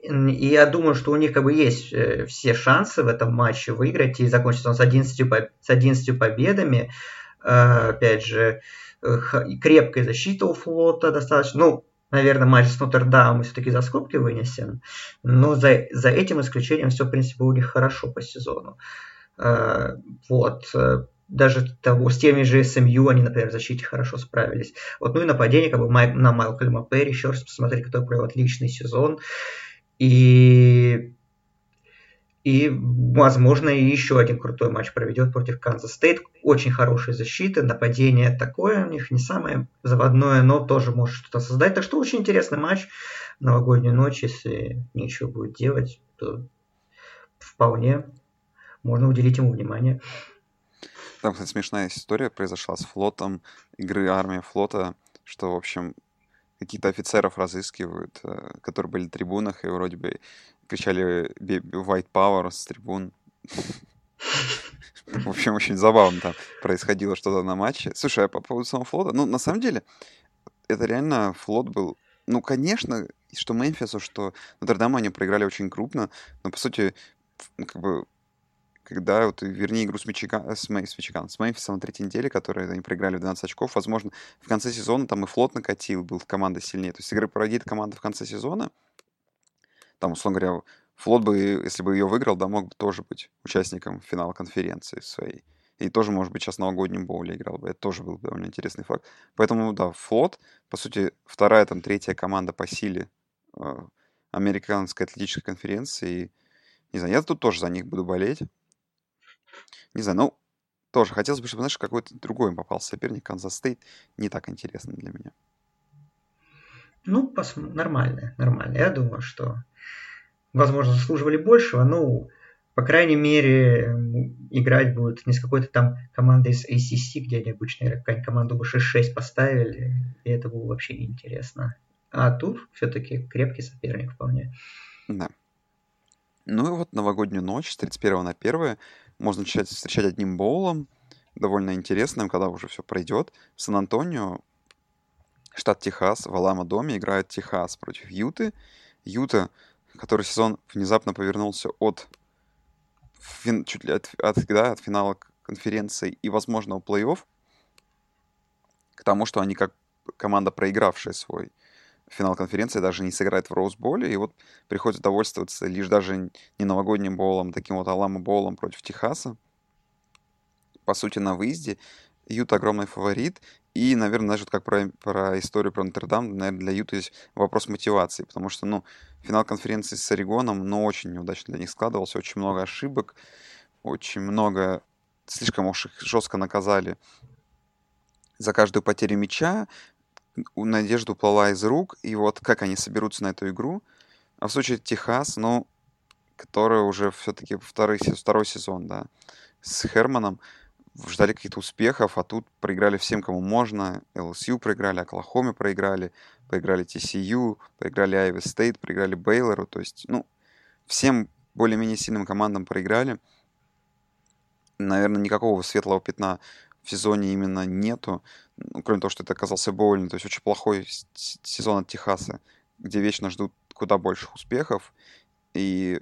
И я думаю, что у них как бы есть все шансы в этом матче выиграть и закончится он с 11, с 11 победами. Э, опять же, э, крепкая защита у флота достаточно. Ну, наверное, матч с Нотр-Дамом все-таки за скобки вынесен, но за, за этим исключением все, в принципе, у них хорошо по сезону. Э, вот. Даже того, с теми же SMU они, например, в защите хорошо справились. Вот, ну и нападение, как бы на Малкольма Перри, еще раз посмотреть, который провел отличный сезон. И и, возможно, еще один крутой матч проведет против Канзас Стейт. Очень хорошая защита, нападение такое у них, не самое заводное, но тоже может что-то создать. Так что очень интересный матч. Новогоднюю ночь, если нечего будет делать, то вполне можно уделить ему внимание. Там, кстати, смешная история произошла с флотом, игры армия флота, что, в общем, какие-то офицеров разыскивают, э, которые были на трибунах, и вроде бы кричали White Power с трибун. В общем, очень забавно там происходило что-то на матче. Слушай, а по поводу самого флота, ну, на самом деле, это реально флот был... Ну, конечно, что Мемфису, что Нотр-Даму они проиграли очень крупно, но, по сути, как бы, когда вот верни игру с, Мичиган, с, Мэй, с, Мичиган, с Мемфисом на третьей неделе, которые они проиграли в 12 очков, возможно, в конце сезона там и флот накатил, был команда сильнее. То есть игры проводит команда в конце сезона, там, условно говоря, Флот бы, если бы ее выиграл, да, мог бы тоже быть участником финала конференции своей. И тоже, может быть, сейчас новогоднем боуле играл бы. Это тоже был бы довольно интересный факт. Поэтому, да, Флот, по сути, вторая, там, третья команда по силе э, американской атлетической конференции. И, не знаю, я тут тоже за них буду болеть. Не знаю, ну, тоже хотелось бы, чтобы, знаешь, какой-то другой им попался соперник. Канзас Стейт не так интересно для меня. Ну, пос... нормально, нормально. Я думаю, что возможно, заслуживали большего, ну, по крайней мере, играть будут не с какой-то там командой из ACC, где они обычно какая-нибудь команду бы 6-6 поставили, и это было вообще неинтересно. А тут все-таки крепкий соперник вполне. Да. Ну и вот новогоднюю ночь с 31 на 1 можно начать встречать одним боулом, довольно интересным, когда уже все пройдет. В Сан-Антонио, штат Техас, в Алама-доме играет Техас против Юты. Юта который сезон внезапно повернулся от фин, чуть ли от, от, да, от финала конференции и возможного плей-офф к тому, что они как команда, проигравшая свой финал конференции, даже не сыграет в Роузболе, и вот приходится довольствоваться лишь даже не новогодним болом, таким вот Алама болом против Техаса. По сути, на выезде. Юта огромный фаворит, и, наверное, даже вот как про, про историю про Нотр-Дам, наверное, для Юта есть вопрос мотивации, потому что, ну, финал конференции с Орегоном, ну, очень неудачно для них складывался, очень много ошибок, очень много, слишком уж их жестко наказали за каждую потерю мяча, надежда уплыла из рук, и вот как они соберутся на эту игру. А в случае Техас, ну, который уже все-таки второй, второй сезон, да, с Херманом, ждали каких-то успехов, а тут проиграли всем, кому можно. LSU проиграли, Оклахоме проиграли, проиграли TCU, проиграли Айви Стейт, проиграли Бейлору. То есть, ну, всем более-менее сильным командам проиграли. Наверное, никакого светлого пятна в сезоне именно нету. Ну, кроме того, что это оказался боульный. То есть очень плохой сезон от Техаса, где вечно ждут куда больших успехов. И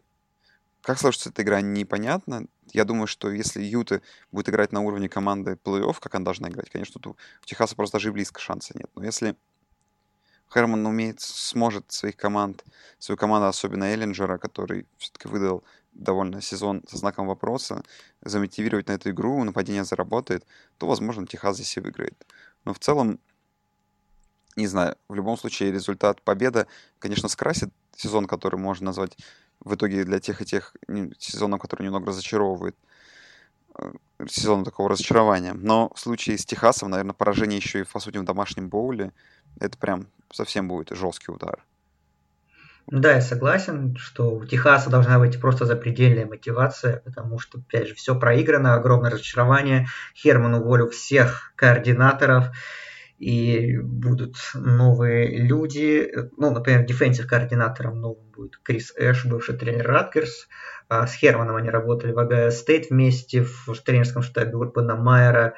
как сложится эта игра, непонятно. Я думаю, что если Юта будет играть на уровне команды плей-офф, как она должна играть, конечно, тут у Техаса просто даже и близко шанса нет. Но если Херман умеет, сможет своих команд, свою команду, особенно Эллинджера, который все-таки выдал довольно сезон со знаком вопроса, замотивировать на эту игру, нападение заработает, то, возможно, Техас здесь и выиграет. Но в целом не знаю, в любом случае результат победа, конечно, скрасит сезон, который можно назвать в итоге для тех и тех сезонов, которые немного разочаровывают, э, сезоном такого разочарования. Но в случае с Техасом, наверное, поражение еще и, по сути, в домашнем боуле, это прям совсем будет жесткий удар. Да, я согласен, что у Техаса должна быть просто запредельная мотивация, потому что, опять же, все проиграно, огромное разочарование. Херман уволил всех координаторов, и будут новые люди. Ну, например, defensive координатором новым будет Крис Эш, бывший тренер Ратгерс. А с Херманом они работали в Огайо Стейт вместе в тренерском штабе Урбана Майера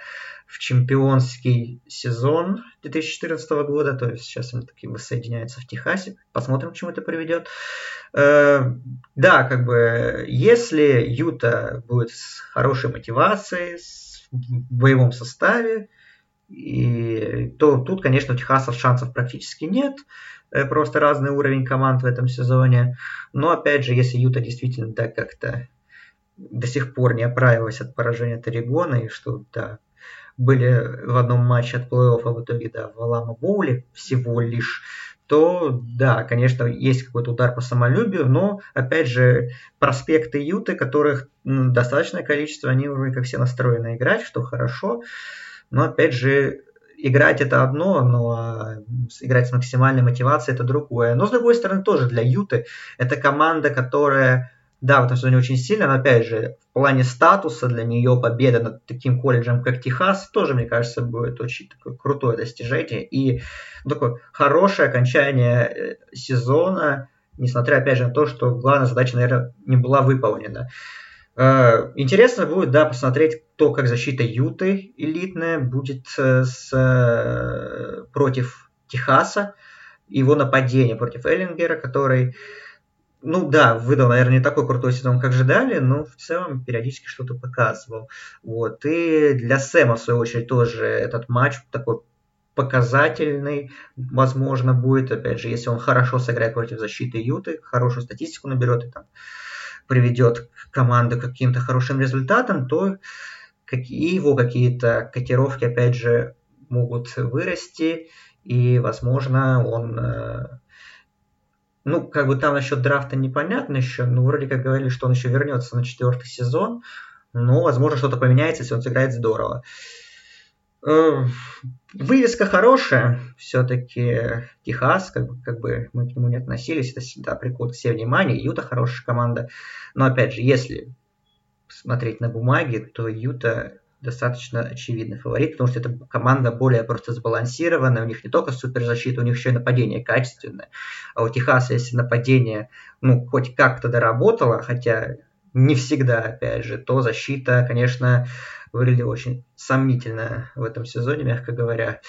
в чемпионский сезон 2014 года, то есть сейчас они такие воссоединяются в Техасе. Посмотрим, к чему это приведет. Э, да, как бы, если Юта будет с хорошей мотивацией, в боевом составе, и то тут, конечно, у Техаса шансов практически нет. Э, просто разный уровень команд в этом сезоне. Но, опять же, если Юта действительно так как-то до сих пор не оправилась от поражения от Орегона, и что, да, были в одном матче от плей-оффа в итоге, да, в Алама Боуле всего лишь, то, да, конечно, есть какой-то удар по самолюбию, но, опять же, проспекты Юты, которых достаточное количество, они уже как все настроены играть, что хорошо. Но опять же, играть это одно, но играть с максимальной мотивацией это другое. Но с другой стороны, тоже для Юты это команда, которая, да, в этом сезоне очень сильно, но опять же, в плане статуса для нее победа над таким колледжем, как Техас, тоже, мне кажется, будет очень такое крутое достижение. И ну, такое хорошее окончание э, сезона, несмотря, опять же, на то, что главная задача, наверное, не была выполнена. Э, интересно будет, да, посмотреть, то, как защита Юты элитная будет э, с, против Техаса, его нападение против Эллингера, который, ну да, выдал, наверное, не такой крутой сезон, как ожидали, но в целом периодически что-то показывал. Вот. И для Сэма, в свою очередь, тоже этот матч такой показательный, возможно, будет, опять же, если он хорошо сыграет против защиты Юты, хорошую статистику наберет и там приведет команду к каким-то хорошим результатам, то и его какие-то котировки, опять же, могут вырасти, и, возможно, он... Ну, как бы там насчет драфта непонятно еще, но вроде как говорили, что он еще вернется на четвертый сезон, но, возможно, что-то поменяется, если он сыграет здорово. Э, вывеска хорошая, все-таки Техас, как бы, как бы мы к нему не относились, это всегда прикол все внимание, Юта хорошая команда, но опять же, если смотреть на бумаге, то Юта достаточно очевидный фаворит, потому что эта команда более просто сбалансированная, у них не только суперзащита, у них еще и нападение качественное, а у Техаса, если нападение, ну, хоть как-то доработало, хотя не всегда, опять же, то защита, конечно, выглядела очень сомнительно в этом сезоне, мягко говоря.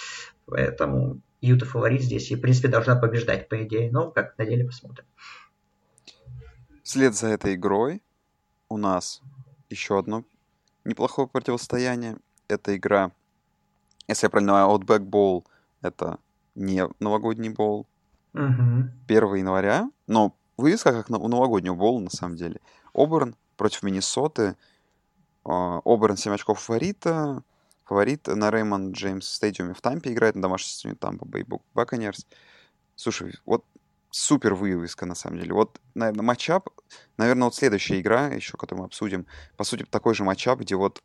Поэтому Юта фаворит здесь и, в принципе, должна побеждать, по идее. Но как на деле посмотрим. Вслед за этой игрой у нас еще одно неплохое противостояние. Это игра, если я правильно понимаю, Outback Bowl. Это не новогодний боул. Угу. 1 января. Но вывеска как у новогоднего боула, на самом деле. Оберн против Миннесоты. А, Оберн 7 очков фаворита. Фаворит на Реймонд Джеймс стадиуме в Тампе играет на домашней стадионе Тампа Бэй Баконерс. Слушай, вот супер вывеска, на самом деле. Вот, наверное, матчап, наверное, вот следующая игра, еще, которую мы обсудим, по сути, такой же матчап, где вот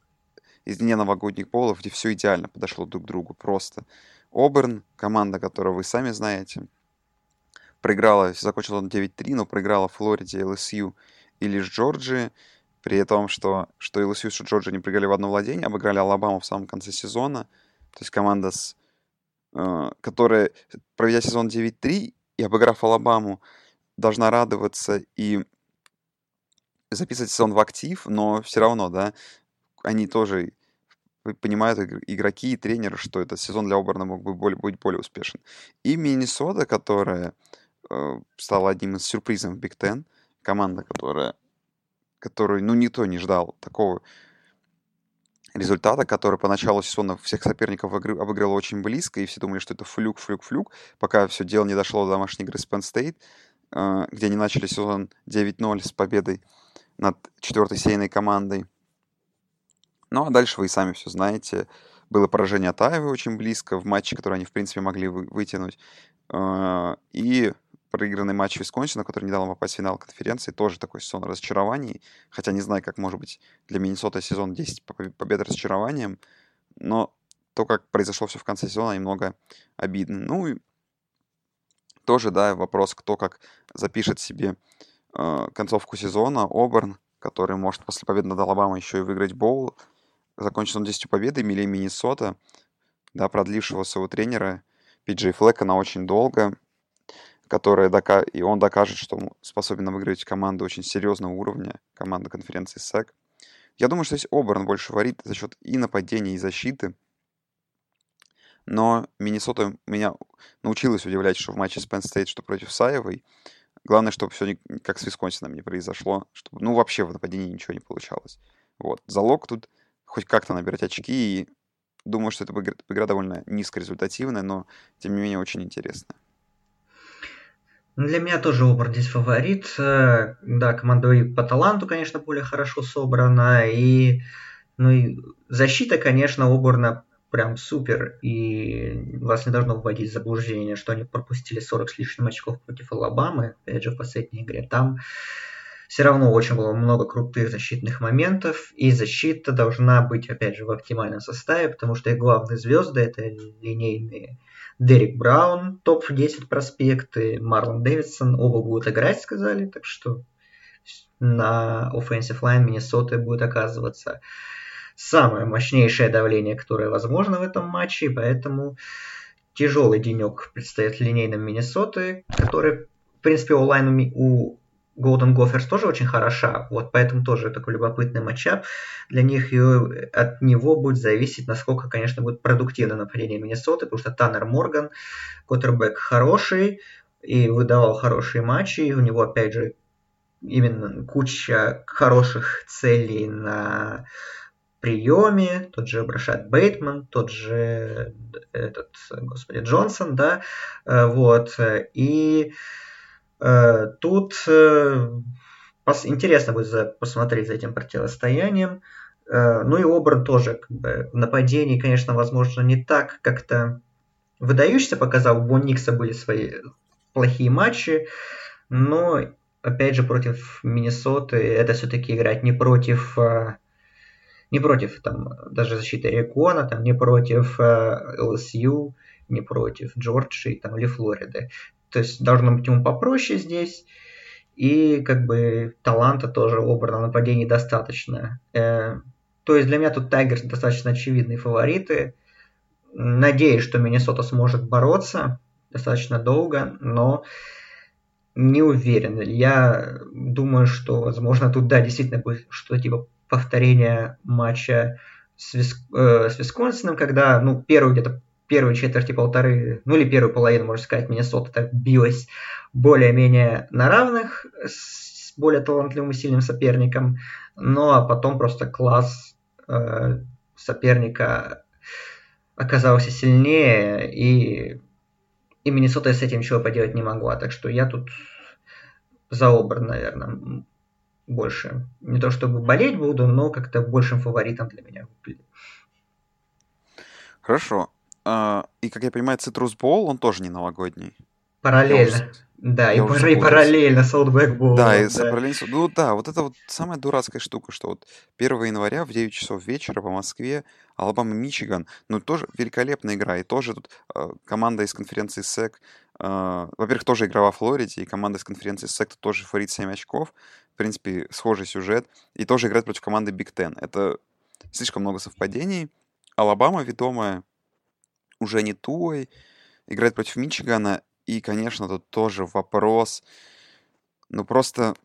из не новогодних полов, где все идеально подошло друг к другу, просто. Оберн, команда, которую вы сами знаете, проиграла, закончила он 9-3, но проиграла Флориде, ЛСЮ и лишь Джорджии, при том, что, что LSU, что Джорджия не прыгали в одно владение, обыграли Алабаму в самом конце сезона. То есть команда, с, э, которая, проведя сезон 9-3 и обыграв Алабаму, должна радоваться и записывать сезон в актив, но все равно, да, они тоже понимают игроки и тренеры, что этот сезон для Оберна мог бы более, быть более успешен. И Миннесота, которая э, стала одним из сюрпризов в Биг Тен, команда, которая которую, ну, никто не ждал такого результата, который по началу сезона всех соперников обыграл очень близко, и все думали, что это флюк, флюк, флюк, пока все дело не дошло до домашней игры с Penn State, э, где они начали сезон 9-0 с победой над четвертой сейной командой. Ну, а дальше вы и сами все знаете. было поражение от Айвы очень близко в матче, который они, в принципе, могли вытянуть. А, и проигранный матч Висконсина, который не дал им попасть в финал конференции, тоже такой сезон разочарований. Хотя не знаю, как может быть для Миннесота сезон 10 побед разочарованием. Но то, как произошло все в конце сезона, немного обидно. Ну и тоже, да, вопрос, кто как запишет себе э, концовку сезона. Оберн, который может после победы над Алабамой еще и выиграть боул. Закончил он 10 победами, или Миннесота, да, продлившего своего тренера Пиджей Флека на очень долго, которая дока... и он докажет, что он способен выиграть команду очень серьезного уровня, команда конференции СЭК. Я думаю, что здесь Оберн больше варит за счет и нападения, и защиты. Но Миннесота меня научилась удивлять, что в матче с Penn State, что против Саевой. Главное, чтобы все как с Висконсином не произошло. Чтобы, ну, вообще в нападении ничего не получалось. Вот. Залог тут хоть как-то набирать очки. И думаю, что эта игра довольно низкорезультативная, но, тем не менее, очень интересная. Ну, для меня тоже Оберн здесь фаворит. Э, да, команда и по таланту, конечно, более хорошо собрана. И, ну, и защита, конечно, Оберна прям супер, и вас не должно вводить в заблуждение, что они пропустили 40 с лишним очков против Алабамы, опять же, в последней игре. Там все равно очень было много крутых защитных моментов, и защита должна быть, опять же, в оптимальном составе, потому что их главные звезды это линейные Дерек Браун, топ-10 проспекты, Марлон Дэвидсон, оба будут играть, сказали, так что на offensive line Миннесоты будет оказываться самое мощнейшее давление, которое возможно в этом матче, поэтому тяжелый денек предстоит линейным Миннесоты, который, в принципе, онлайн у Golden Gophers тоже очень хороша, вот поэтому тоже такой любопытный матчап. Для них, и от него будет зависеть, насколько, конечно, будет продуктивно нападение Миннесоты, потому что Таннер Морган, Коттербек хороший, и выдавал хорошие матчи, и у него, опять же, именно куча хороших целей на приеме, тот же Брашат Бейтман, тот же этот, господи, Джонсон, да, э, вот, и тут э, интересно будет посмотреть за этим противостоянием, ну и Обран тоже, как бы, в нападении, конечно, возможно, не так как-то выдающийся показал, у Никса были свои плохие матчи, но, опять же, против Миннесоты это все-таки играть не против не против там даже защиты Рекона, там, не против э, ЛСЮ, не против Джорджии там, или Флориды. То есть должно быть ему попроще здесь. И как бы таланта тоже обрано нападений достаточно. Э, то есть для меня тут Тайгерс достаточно очевидные фавориты. Надеюсь, что Миннесота сможет бороться достаточно долго, но не уверен. Я думаю, что, возможно, тут, да, действительно будет что-то типа повторение матча с, Вис, э, с Висконсином, когда, ну, первую где-то первые четверти полторы, ну или первую половину, можно сказать, Миннесота так билась более-менее на равных с более талантливым и сильным соперником, ну а потом просто класс э, соперника оказался сильнее, и, и Миннесота с этим ничего поделать не могла. Так что я тут за Оберн, наверное больше. Не то чтобы болеть буду, но как-то большим фаворитом для меня. Хорошо. А, и, как я понимаю, Citrus Bowl, он тоже не новогодний. Параллельно. Да, и, пар- и параллельно Outback Bowl. Да, и да. параллельно... Ну да, вот это вот самая дурацкая штука, что вот 1 января в 9 часов вечера по Москве Алабама Мичиган, ну тоже великолепная игра, и тоже тут э, команда из конференции SEC, э, во-первых, тоже игра во Флориде, и команда из конференции SEC тоже фаворит 7 очков, в принципе, схожий сюжет, и тоже играет против команды Big Ten. Это слишком много совпадений. Алабама, ведомая уже не Туой, играет против Мичигана, и, конечно, тут тоже вопрос, ну просто,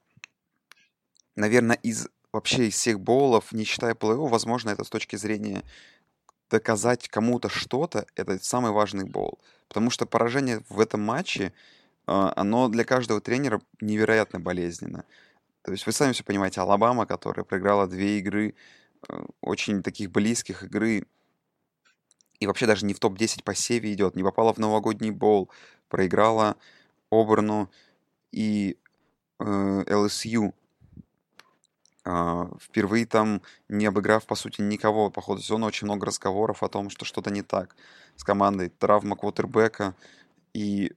наверное, из вообще из всех боулов, не считая плей возможно, это с точки зрения доказать кому-то что-то, это самый важный боул. Потому что поражение в этом матче, а, оно для каждого тренера невероятно болезненно. То есть вы сами все понимаете, Алабама, которая проиграла две игры, э, очень таких близких игры, и вообще даже не в топ-10 по севе идет, не попала в новогодний боул, проиграла Оберну и э, ЛСЮ. а, впервые там не обыграв, по сути, никого по ходу сезона, очень много разговоров о том, что что-то не так с командой. Травма квотербека и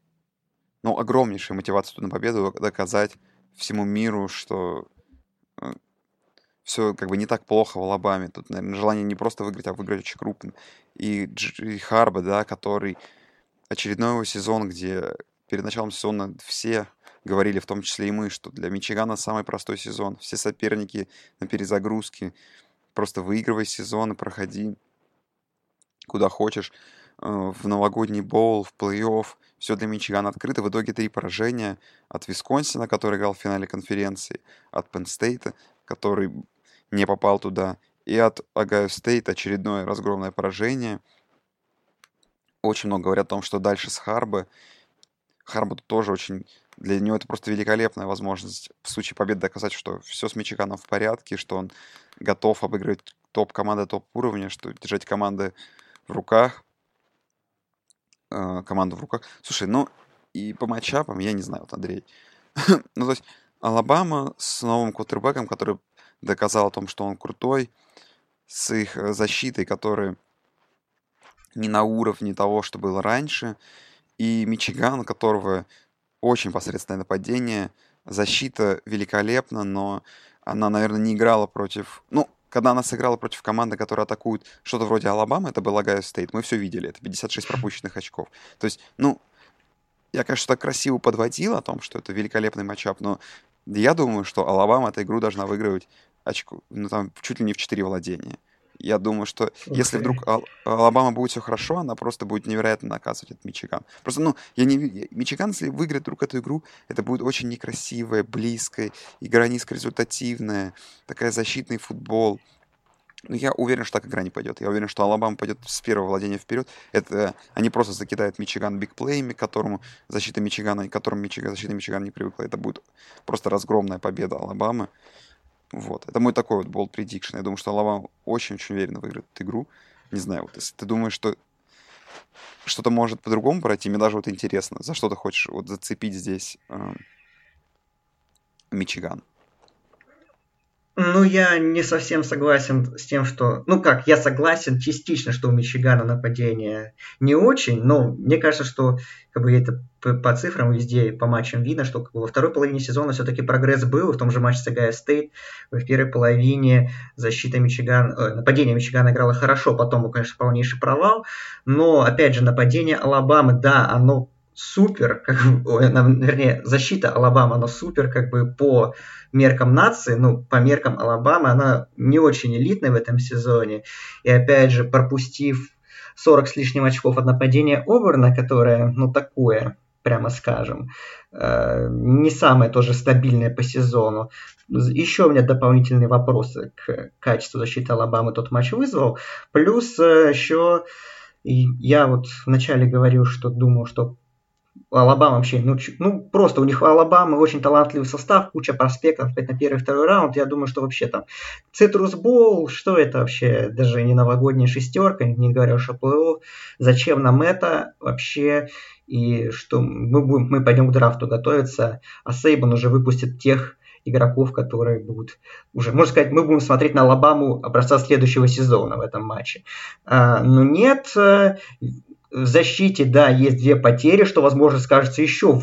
ну, огромнейшая мотивация на победу доказать всему миру, что э, все как бы не так плохо в Алабаме. Тут, наверное, желание не просто выиграть, а выиграть очень крупно. И Джи Харба, да, который очередной его сезон, где перед началом сезона все говорили, в том числе и мы, что для Мичигана самый простой сезон. Все соперники на перезагрузке. Просто выигрывай сезон и проходи куда хочешь. Э, в новогодний боул, в плей-офф. Все для Мичигана открыто. В итоге три поражения от Висконсина, который играл в финале конференции, от State, который не попал туда, и от Огайо Стейт очередное разгромное поражение. Очень много говорят о том, что дальше с Харбо. Харбо тоже очень для него это просто великолепная возможность в случае победы доказать, что все с Мичиганом в порядке, что он готов обыгрывать топ-команды топ-уровня, что держать команды в руках. Э, команду в руках. Слушай, ну и по матчапам, я не знаю, вот Андрей. ну, то есть Алабама с новым квотербеком, который доказал о том, что он крутой, с их э, защитой, которая не на уровне того, что было раньше, и Мичиган, у которого очень посредственное нападение. Защита великолепна, но она, наверное, не играла против... Ну, когда она сыграла против команды, которая атакует что-то вроде Алабамы, это был Огайо Стейт, мы все видели, это 56 пропущенных очков. То есть, ну, я, конечно, так красиво подводил о том, что это великолепный матчап, но я думаю, что Алабама эту игру должна выигрывать очку, ну, там, чуть ли не в 4 владения. Я думаю, что okay. если вдруг Ал- Алабама будет все хорошо, она просто будет невероятно наказывать этот Мичиган. Просто, ну, я не... Мичиган, если выиграет вдруг эту игру, это будет очень некрасивая, близкая, игра низкорезультативная, такая защитный футбол. Но я уверен, что так игра не пойдет. Я уверен, что Алабама пойдет с первого владения вперед. Это они просто закидают Мичиган big play ями, которому защита Мичигана, к которому Мичиган, защита Мичигана не привыкла. Это будет просто разгромная победа Алабамы. Вот. Это мой такой вот болт prediction. Я думаю, что Алабама очень-очень уверенно выиграет эту игру. Не знаю, вот если ты думаешь, что что-то может по-другому пройти, мне даже вот интересно, за что ты хочешь вот зацепить здесь э, Мичиган. Ну, я не совсем согласен с тем, что... Ну как, я согласен частично, что у Мичигана нападение не очень, но мне кажется, что как бы это по, цифрам везде, по матчам видно, что как бы, во второй половине сезона все-таки прогресс был, в том же матче с Огайо Стейт, в первой половине защита Мичигана, э, нападение Мичигана играло хорошо, потом, конечно, полнейший провал, но, опять же, нападение Алабамы, да, оно супер, как, вернее, защита Алабамы, она супер как бы по меркам нации, ну, по меркам Алабамы, она не очень элитная в этом сезоне. И опять же, пропустив 40 с лишним очков от нападения Оберна, которое, ну, такое, прямо скажем, э, не самое тоже стабильное по сезону. Еще у меня дополнительные вопросы к качеству защиты Алабамы тот матч вызвал. Плюс э, еще я вот вначале говорил, что думал, что Алабама вообще, ну, ну просто у них Алабамы очень талантливый состав, куча проспектов, на первый второй раунд, я думаю, что вообще там Цитрус Бол, что это вообще, даже не новогодняя шестерка, не говоря уж о плей зачем нам это вообще, и что мы, будем, мы пойдем к драфту готовиться, а Сейбан уже выпустит тех игроков, которые будут уже, можно сказать, мы будем смотреть на Алабаму образца следующего сезона в этом матче. А, но нет, в защите, да, есть две потери, что, возможно, скажется еще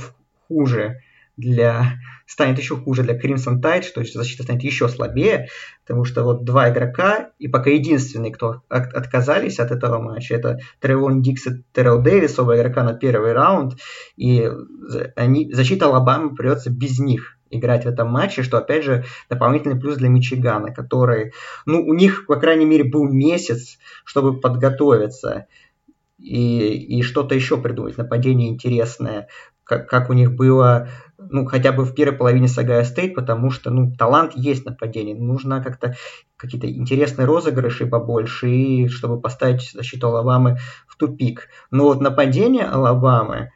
хуже для станет еще хуже для Crimson Tide, что защита станет еще слабее, потому что вот два игрока, и пока единственные, кто от, отказались от этого матча, это Тревон Дикс и Террел Дэвис, оба игрока на первый раунд, и они, защита Алабамы придется без них играть в этом матче, что, опять же, дополнительный плюс для Мичигана, который, ну, у них, по крайней мере, был месяц, чтобы подготовиться и, и что-то еще придумать, нападение интересное, как, как у них было, ну, хотя бы в первой половине Сагая Стейт, потому что, ну, талант есть нападение, нужно как-то какие-то интересные розыгрыши побольше, и чтобы поставить защиту Алабамы в тупик. Но вот нападение Алабамы,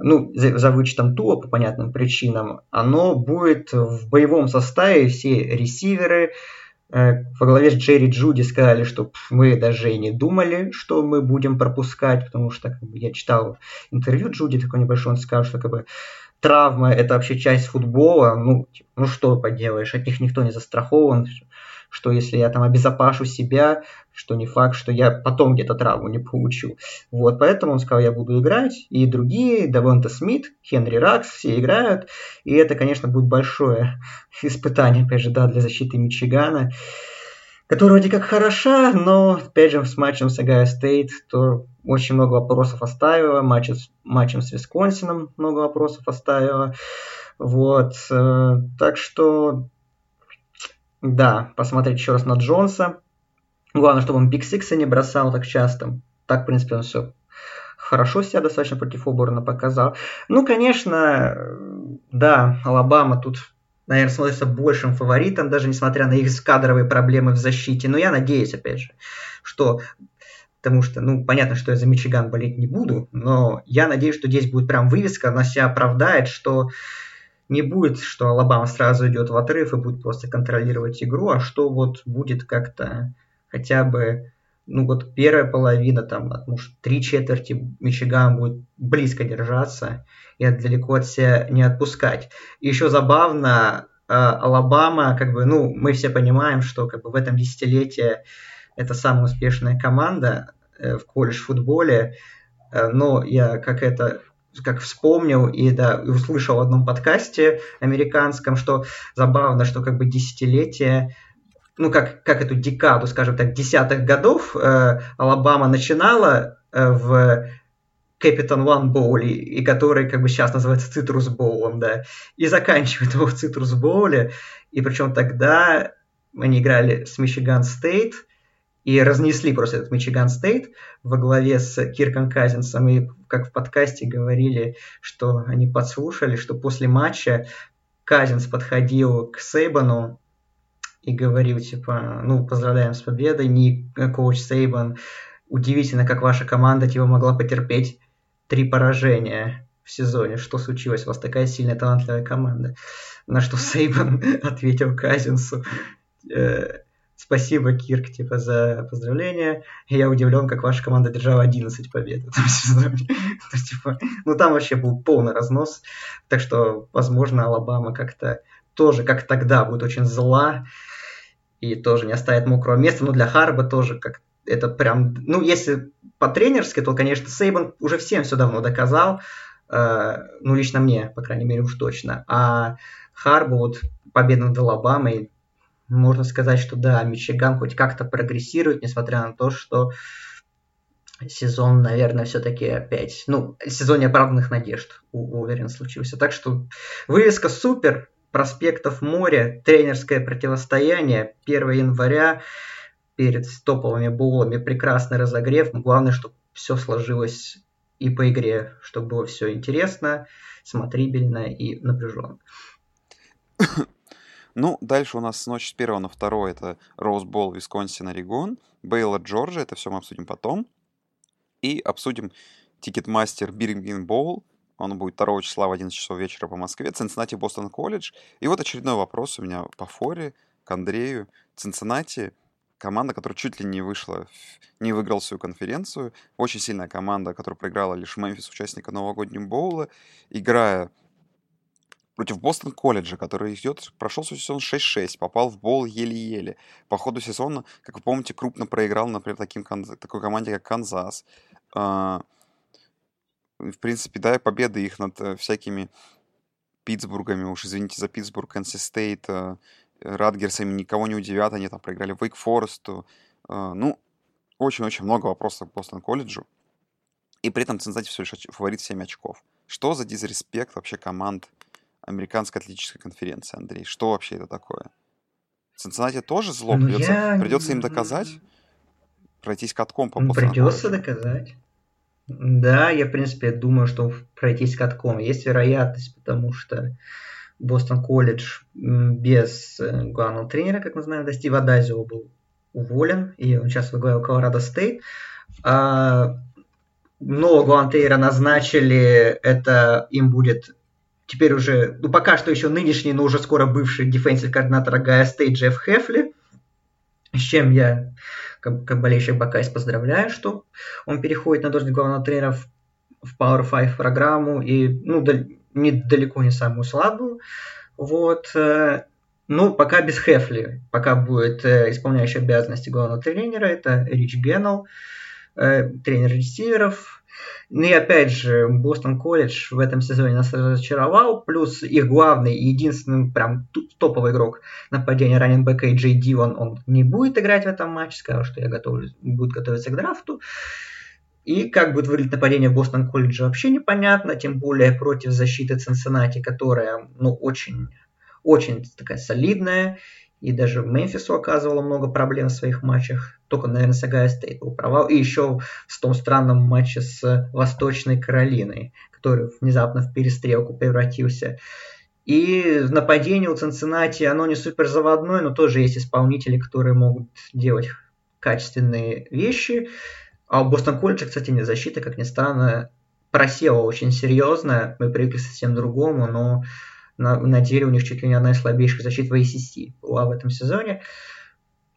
ну, за, за вычетом Туа по понятным причинам, оно будет в боевом составе, все ресиверы, во главе с Джерри Джуди сказали, что мы даже и не думали, что мы будем пропускать, потому что как бы, я читал интервью Джуди, такое небольшое, он сказал, что как бы, травма – это вообще часть футбола, ну, ну что поделаешь, от них никто не застрахован, что если я там обезопашу себя, что не факт, что я потом где-то травму не получу. Вот, поэтому он сказал, я буду играть, и другие, Девонта Смит, Генри Раггс, все играют, и это, конечно, будет большое испытание, опять же, да, для защиты Мичигана, которая вроде как хороша, но, опять же, с матчем с Огайо Стейт, то очень много вопросов оставила, матчем, матчем с Висконсином много вопросов оставила, вот, э, так что, да, посмотреть еще раз на Джонса, Главное, чтобы он пик-сикса не бросал так часто. Так, в принципе, он все хорошо себя достаточно против Оборона показал. Ну, конечно, да, Алабама тут, наверное, смотрится большим фаворитом, даже несмотря на их кадровые проблемы в защите. Но я надеюсь, опять же, что потому что, ну, понятно, что я за Мичиган болеть не буду, но я надеюсь, что здесь будет прям вывеска, она себя оправдает, что не будет, что Алабама сразу идет в отрыв и будет просто контролировать игру, а что вот будет как-то хотя бы, ну вот первая половина, там, может, три четверти Мичиган будет близко держаться и далеко от себя не отпускать. Еще забавно, э, Алабама, как бы, ну, мы все понимаем, что как бы в этом десятилетии это самая успешная команда э, в колледж-футболе, э, но я как это как вспомнил и да, услышал в одном подкасте американском, что забавно, что как бы десятилетие ну, как, как эту декаду, скажем так, десятых годов э, Алабама начинала э, в Capitan One Bowl, и который как бы сейчас называется Citrus Bowl, да, и заканчивает его в Citrus Bowl, и причем тогда они играли с Michigan State, и разнесли просто этот Мичиган Стейт во главе с Кирком Казинсом, и как в подкасте говорили, что они подслушали, что после матча Казинс подходил к Сейбану и говорил, типа, ну, поздравляем с победой, не коуч Сейбан, удивительно, как ваша команда, типа, могла потерпеть три поражения в сезоне. Что случилось? У вас такая сильная, талантливая команда. На что Сейбан ответил Казинсу, э, спасибо, Кирк, типа, за поздравление. Я удивлен, как ваша команда держала 11 побед сезоне. типа, ну, там вообще был полный разнос. Так что, возможно, Алабама как-то тоже, как тогда, будет очень зла и тоже не оставит мокрого места. Но для Харба тоже как это прям... Ну, если по-тренерски, то, конечно, Сейбан уже всем все давно доказал. Э, ну, лично мне, по крайней мере, уж точно. А Харбу вот победа над Алабамой, можно сказать, что да, Мичиган хоть как-то прогрессирует, несмотря на то, что сезон, наверное, все-таки опять, ну, сезон неоправданных надежд, уверен, случился. Так что вывеска супер, проспектов море, тренерское противостояние 1 января перед топовыми боулами, прекрасный разогрев, но главное, чтобы все сложилось и по игре, чтобы было все интересно, смотрибельно и напряженно. Ну, дальше у нас с ночи с первого на второе это Rose Bowl, Висконсин, Орегон, Бейлор, Джорджия, это все мы обсудим потом. И обсудим TicketSmarter Birmingham Bowl, он будет 2 числа в 11 часов вечера по Москве. Цинциннати, Бостон колледж. И вот очередной вопрос у меня по форе, к Андрею. Цинциннати команда, которая чуть ли не вышла, не выиграл свою конференцию. Очень сильная команда, которая проиграла лишь Мемфис, участника новогоднего боула, играя против Бостон колледжа, который идет, прошел сезон 6-6, попал в боул еле-еле. По ходу сезона, как вы помните, крупно проиграл, например, таким, такой команде, как Канзас. А, в принципе, да, победы их над э, всякими Питтсбургами, уж извините за Питтсбург, NC State, э, Радгерсами никого не удивят, они там проиграли Вейк Форесту. Э, ну, очень-очень много вопросов к Бостон колледжу. И при этом Цинциннати все лишь фаворит 7 очков. Что за дизреспект вообще команд Американской атлетической конференции, Андрей? Что вообще это такое? Цинциннати тоже зло? Ну, придется, я... придется им доказать? Пройтись катком по Придется доказать. Да, я, в принципе, думаю, что пройтись катком есть вероятность, потому что Бостон колледж без э, главного тренера, как мы знаем, да, Стива Дазио был уволен, и он сейчас возглавил Колорадо Стейт. А, нового главного тренера назначили, это им будет теперь уже, ну пока что еще нынешний, но уже скоро бывший defensive координатор Огайо Стейт Джефф Хефли, с чем я как, как болельщик Buckeyes поздравляю, что он переходит на должность главного тренера в, в Power 5 программу. И, ну, да, не, далеко не самую слабую. Вот. Э, ну, пока без Хефли. Пока будет э, исполняющий обязанности главного тренера. Это Рич Геннелл, э, тренер ресиверов. Ну и опять же, Бостон Колледж в этом сезоне нас разочаровал. Плюс их главный и единственный прям топовый игрок нападения раненбека и Джей Дивон, он не будет играть в этом матче. Сказал, что я готовлюсь, будет готовиться к драфту. И как будет выглядеть нападение Бостон Колледжа вообще непонятно, тем более против защиты Цинциннати, которая, ну, очень, очень такая солидная, и даже Мемфису оказывала много проблем в своих матчах. Только, наверное, с Огайо Стейт был провал. И еще в том странном матче с Восточной Каролиной, который внезапно в перестрелку превратился. И нападение у Цинциннати, оно не супер заводное, но тоже есть исполнители, которые могут делать качественные вещи. А у Бостон Колледжа, кстати, не защита, как ни странно, просела очень серьезно. Мы привыкли совсем другому, но на, на деле у них чуть ли не одна из слабейших защит в ACC была в этом сезоне.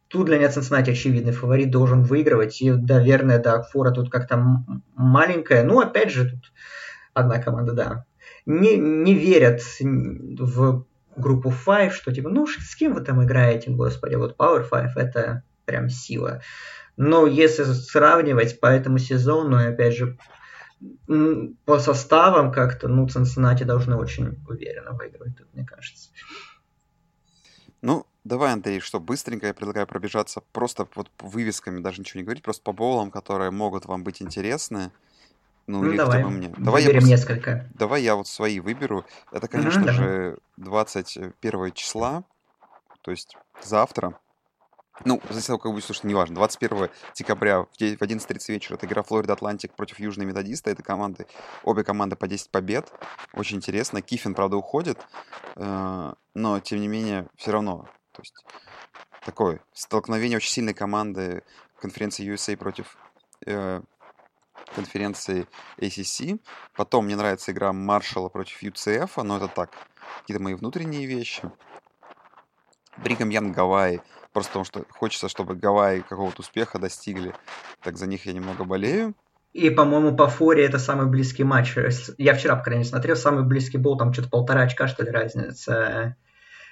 Тут для меня Цинциннати очевидный фаворит должен выигрывать. И, наверное, да, Фора тут как-то маленькая. Ну, опять же, тут одна команда, да. Не, не верят в группу 5, что типа, ну, с кем вы там играете, господи, вот Power 5 это прям сила. Но если сравнивать по этому сезону, и опять же, по составам как-то, ну, Цинциннати должны очень уверенно выигрывать тут, мне кажется. Ну, давай, Андрей, что быстренько я предлагаю пробежаться просто вот вывесками, даже ничего не говорить, просто по боулам, которые могут вам быть интересны. Ну, ну или давай. хотя бы мне. Давай Выберем я просто... несколько. Давай я вот свои выберу. Это, конечно mm-hmm, же, 21 числа, то есть завтра. Ну, от того, как будет слушать, неважно. 21 декабря в 11.30 вечера это игра Флорида Атлантик против Южной Методиста. Это команды, обе команды по 10 побед. Очень интересно. Кифин, правда, уходит, э, но, тем не менее, все равно. То есть, такое столкновение очень сильной команды конференции USA против э, конференции ACC. Потом мне нравится игра Маршалла против UCF, но это так, какие-то мои внутренние вещи. Бригам Ян Гавайи Просто потому что хочется, чтобы Гавайи какого-то успеха достигли. Так за них я немного болею. И, по-моему, по форе это самый близкий матч. Я вчера, по крайней мере, смотрел, самый близкий был, там что-то полтора очка, что ли, разница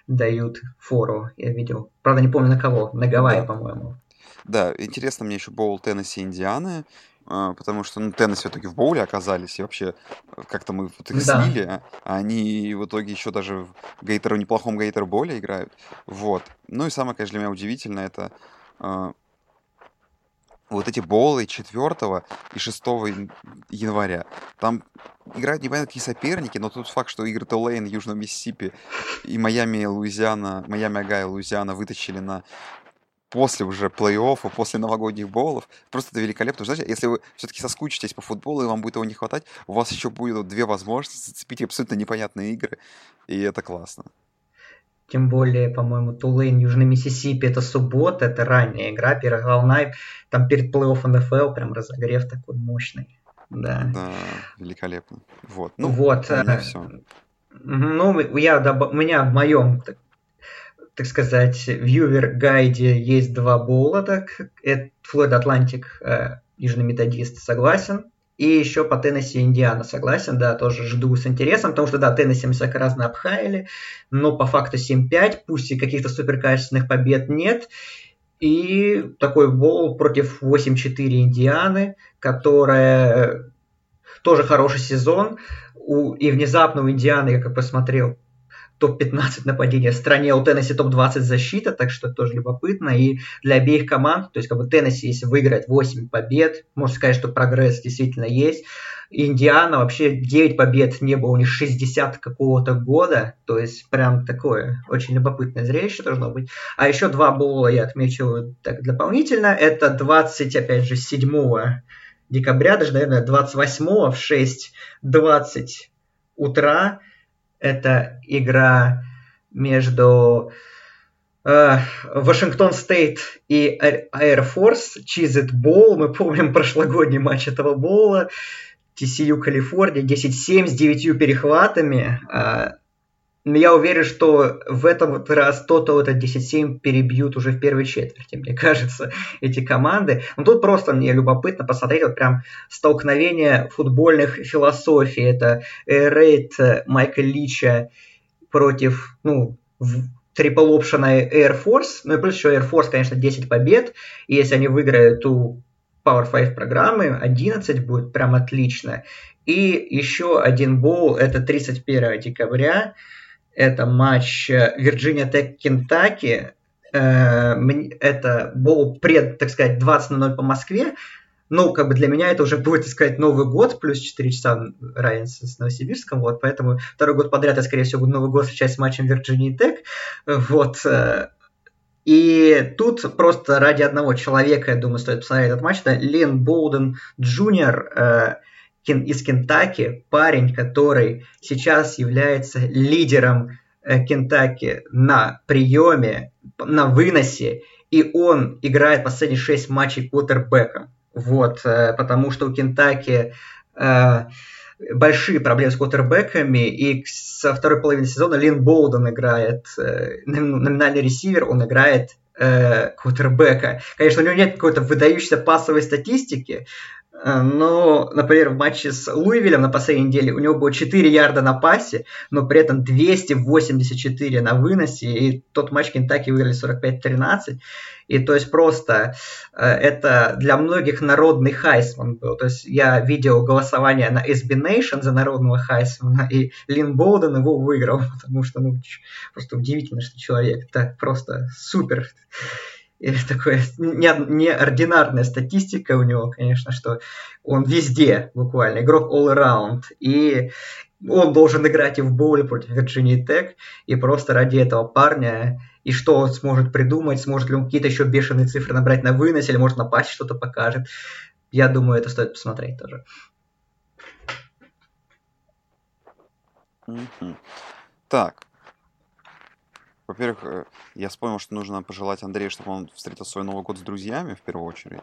дают фору, я видел. Правда, не помню на кого, на Гавайи, да. по-моему. Да, интересно мне еще боул Теннесси Индианы. А, потому что ну, Теннесси все-таки в боуле оказались, и вообще э, как-то мы вот их да. слили, а они в итоге еще даже в гейтеру, неплохом гейтеру более играют. Вот. Ну и самое, конечно, для меня удивительное, это э, вот эти боулы 4 и 6 января. Там играют непонятно какие соперники, но тут факт, что игры Толейн, Южного Миссисипи и Майами, Луизиана, Майами, Агая, Луизиана вытащили на после уже плей-оффа, после новогодних боулов. Просто это великолепно. Знаете, если вы все-таки соскучитесь по футболу, и вам будет его не хватать, у вас еще будет две возможности зацепить абсолютно непонятные игры, и это классно. Тем более, по-моему, Тулейн, Южный Миссисипи, это суббота, это ранняя игра, первая главная, там перед плей-офф НФЛ прям разогрев такой мощный. Да. Да, великолепно. Вот. Ну, вот. Э, все. Ну, я, у меня в моем так сказать, вьювер гайде есть два боула, так, это Флойд Атлантик, э, Южный Методист, согласен. И еще по Теннесси Индиана согласен, да, тоже жду с интересом, потому что, да, Теннесси мы всяко разно обхаяли, но по факту 7-5, пусть и каких-то суперкачественных побед нет. И такой боул против 8-4 Индианы, которая тоже хороший сезон. У, и внезапно у Индианы, я как посмотрел, топ-15 нападения в стране, у Теннесси топ-20 защита, так что это тоже любопытно. И для обеих команд, то есть как бы Теннесси, если выиграть 8 побед, можно сказать, что прогресс действительно есть. Индиана вообще 9 побед не было у них 60 какого-то года, то есть прям такое очень любопытное зрелище должно быть. А еще два боула я отмечу так дополнительно. Это 20, опять же, 7 декабря, даже, наверное, 28 в 6.20 утра это игра между э, Вашингтон Стейт и Air Force, Чизет Боул. Мы помним прошлогодний матч этого боула. TCU Калифорния 10-7 с 9 перехватами. Э, я уверен, что в этом раз то-то это 10-7 перебьют уже в первой четверти, мне кажется, эти команды. Но тут просто мне любопытно посмотреть вот прям столкновение футбольных философий. Это рейд Майка Лича против, ну, трипл опшена Air Force, ну и плюс еще Air Force, конечно, 10 побед, и если они выиграют у Power 5 программы, 11 будет прям отлично. И еще один боул, это 31 декабря, это матч Вирджиния Тек Кентаки, это боул пред, так сказать, 20 на 0 по Москве, ну, как бы для меня это уже будет, так сказать, Новый год, плюс 4 часа разницы с Новосибирском, вот, поэтому второй год подряд я, скорее всего, буду Новый год встречать с матчем Вирджинии Тек, вот, э, и тут просто ради одного человека, я думаю, стоит посмотреть этот матч, это Линн Боуден Джуниор э, из Кентаки, парень, который сейчас является лидером э, Кентаки на приеме, на выносе, и он играет последние шесть матчей квотербеком. Вот, э, потому что у Кентаки э, большие проблемы с квотербеками, и со второй половины сезона Лин Болден играет, э, номинальный ресивер, он играет э, квотербека. Конечно, у него нет какой-то выдающейся пасовой статистики, Но, например, в матче с Луивилем на последней неделе у него было 4 ярда на пасе, но при этом 284 на выносе, и тот матч Кентаки выиграли 45-13. И то есть просто э, это для многих народный Хайсман был. То есть я видел голосование на SB Nation за народного Хайсмана, и Лин Болден его выиграл, потому что ну, просто удивительно, что человек так просто супер такое неординарная статистика у него, конечно, что он везде буквально, игрок all around. И он должен играть и в боуле против Вирджинии Тек, и просто ради этого парня, и что он сможет придумать, сможет ли он какие-то еще бешеные цифры набрать на вынос, или может на пасе что-то покажет. Я думаю, это стоит посмотреть тоже. Так, во-первых, э, я вспомнил, что нужно пожелать Андрею, чтобы он встретил свой Новый год с друзьями, в первую очередь.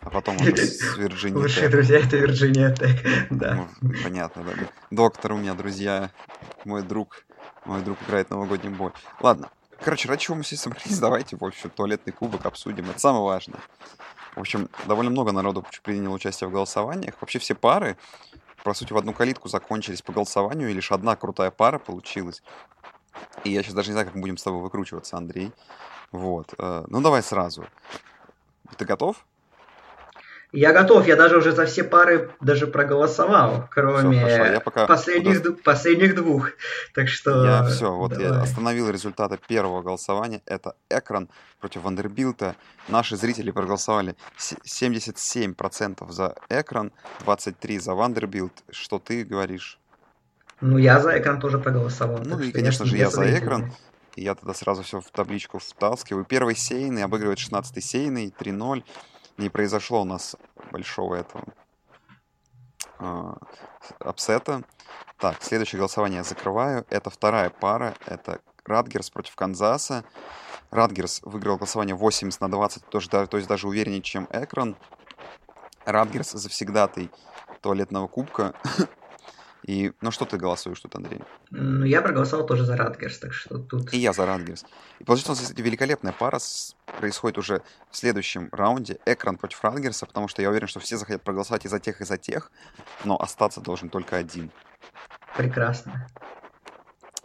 А потом уже с Вирджинией Лучшие друзья — это Вирджиния Тек, да. Понятно, да. Доктор у меня друзья, мой друг, мой друг играет новогодний бой. Ладно, короче, ради чего мы все собрались, давайте, в общем, туалетный кубок обсудим. Это самое важное. В общем, довольно много народу приняло участие в голосованиях. Вообще все пары, по сути, в одну калитку закончились по голосованию, и лишь одна крутая пара получилась. И я сейчас даже не знаю, как мы будем с тобой выкручиваться, Андрей. Вот. Э, ну, давай сразу. Ты готов? Я готов, я даже уже за все пары даже проголосовал, кроме все, я пока последних, куда... последних двух. Так что. Я все, вот давай. я остановил результаты первого голосования. Это Акрон против Вандербилта. Наши зрители проголосовали 77% за Акрон, 23% за Вандербилт. Что ты говоришь? Ну, я за Акрон тоже проголосовал. Ну, и, конечно же, я за Акрон. И я тогда сразу все в табличку втаскиваю. Первый сеяный обыгрывает 16-й сеяный, 3-0. Не произошло у нас большого этого э, upset а. Так, следующее голосование я закрываю. Это вторая пара. Это Ратгерс против Канзаса. Ратгерс выиграл голосование 80 на 20, тоже, то есть даже увереннее, чем Акрон. Ратгерс завсегдатый туалетного кубка. И, ну что ты голосуешь тут, Андрей? Ну, я проголосовал тоже за Ратгерс, так что тут... И я за Ратгерс. И получается, у нас великолепная пара с... происходит уже в следующем раунде. Экран против Радгерса, потому что я уверен, что все захотят проголосовать и за тех, и за тех, но остаться должен только один. Прекрасно.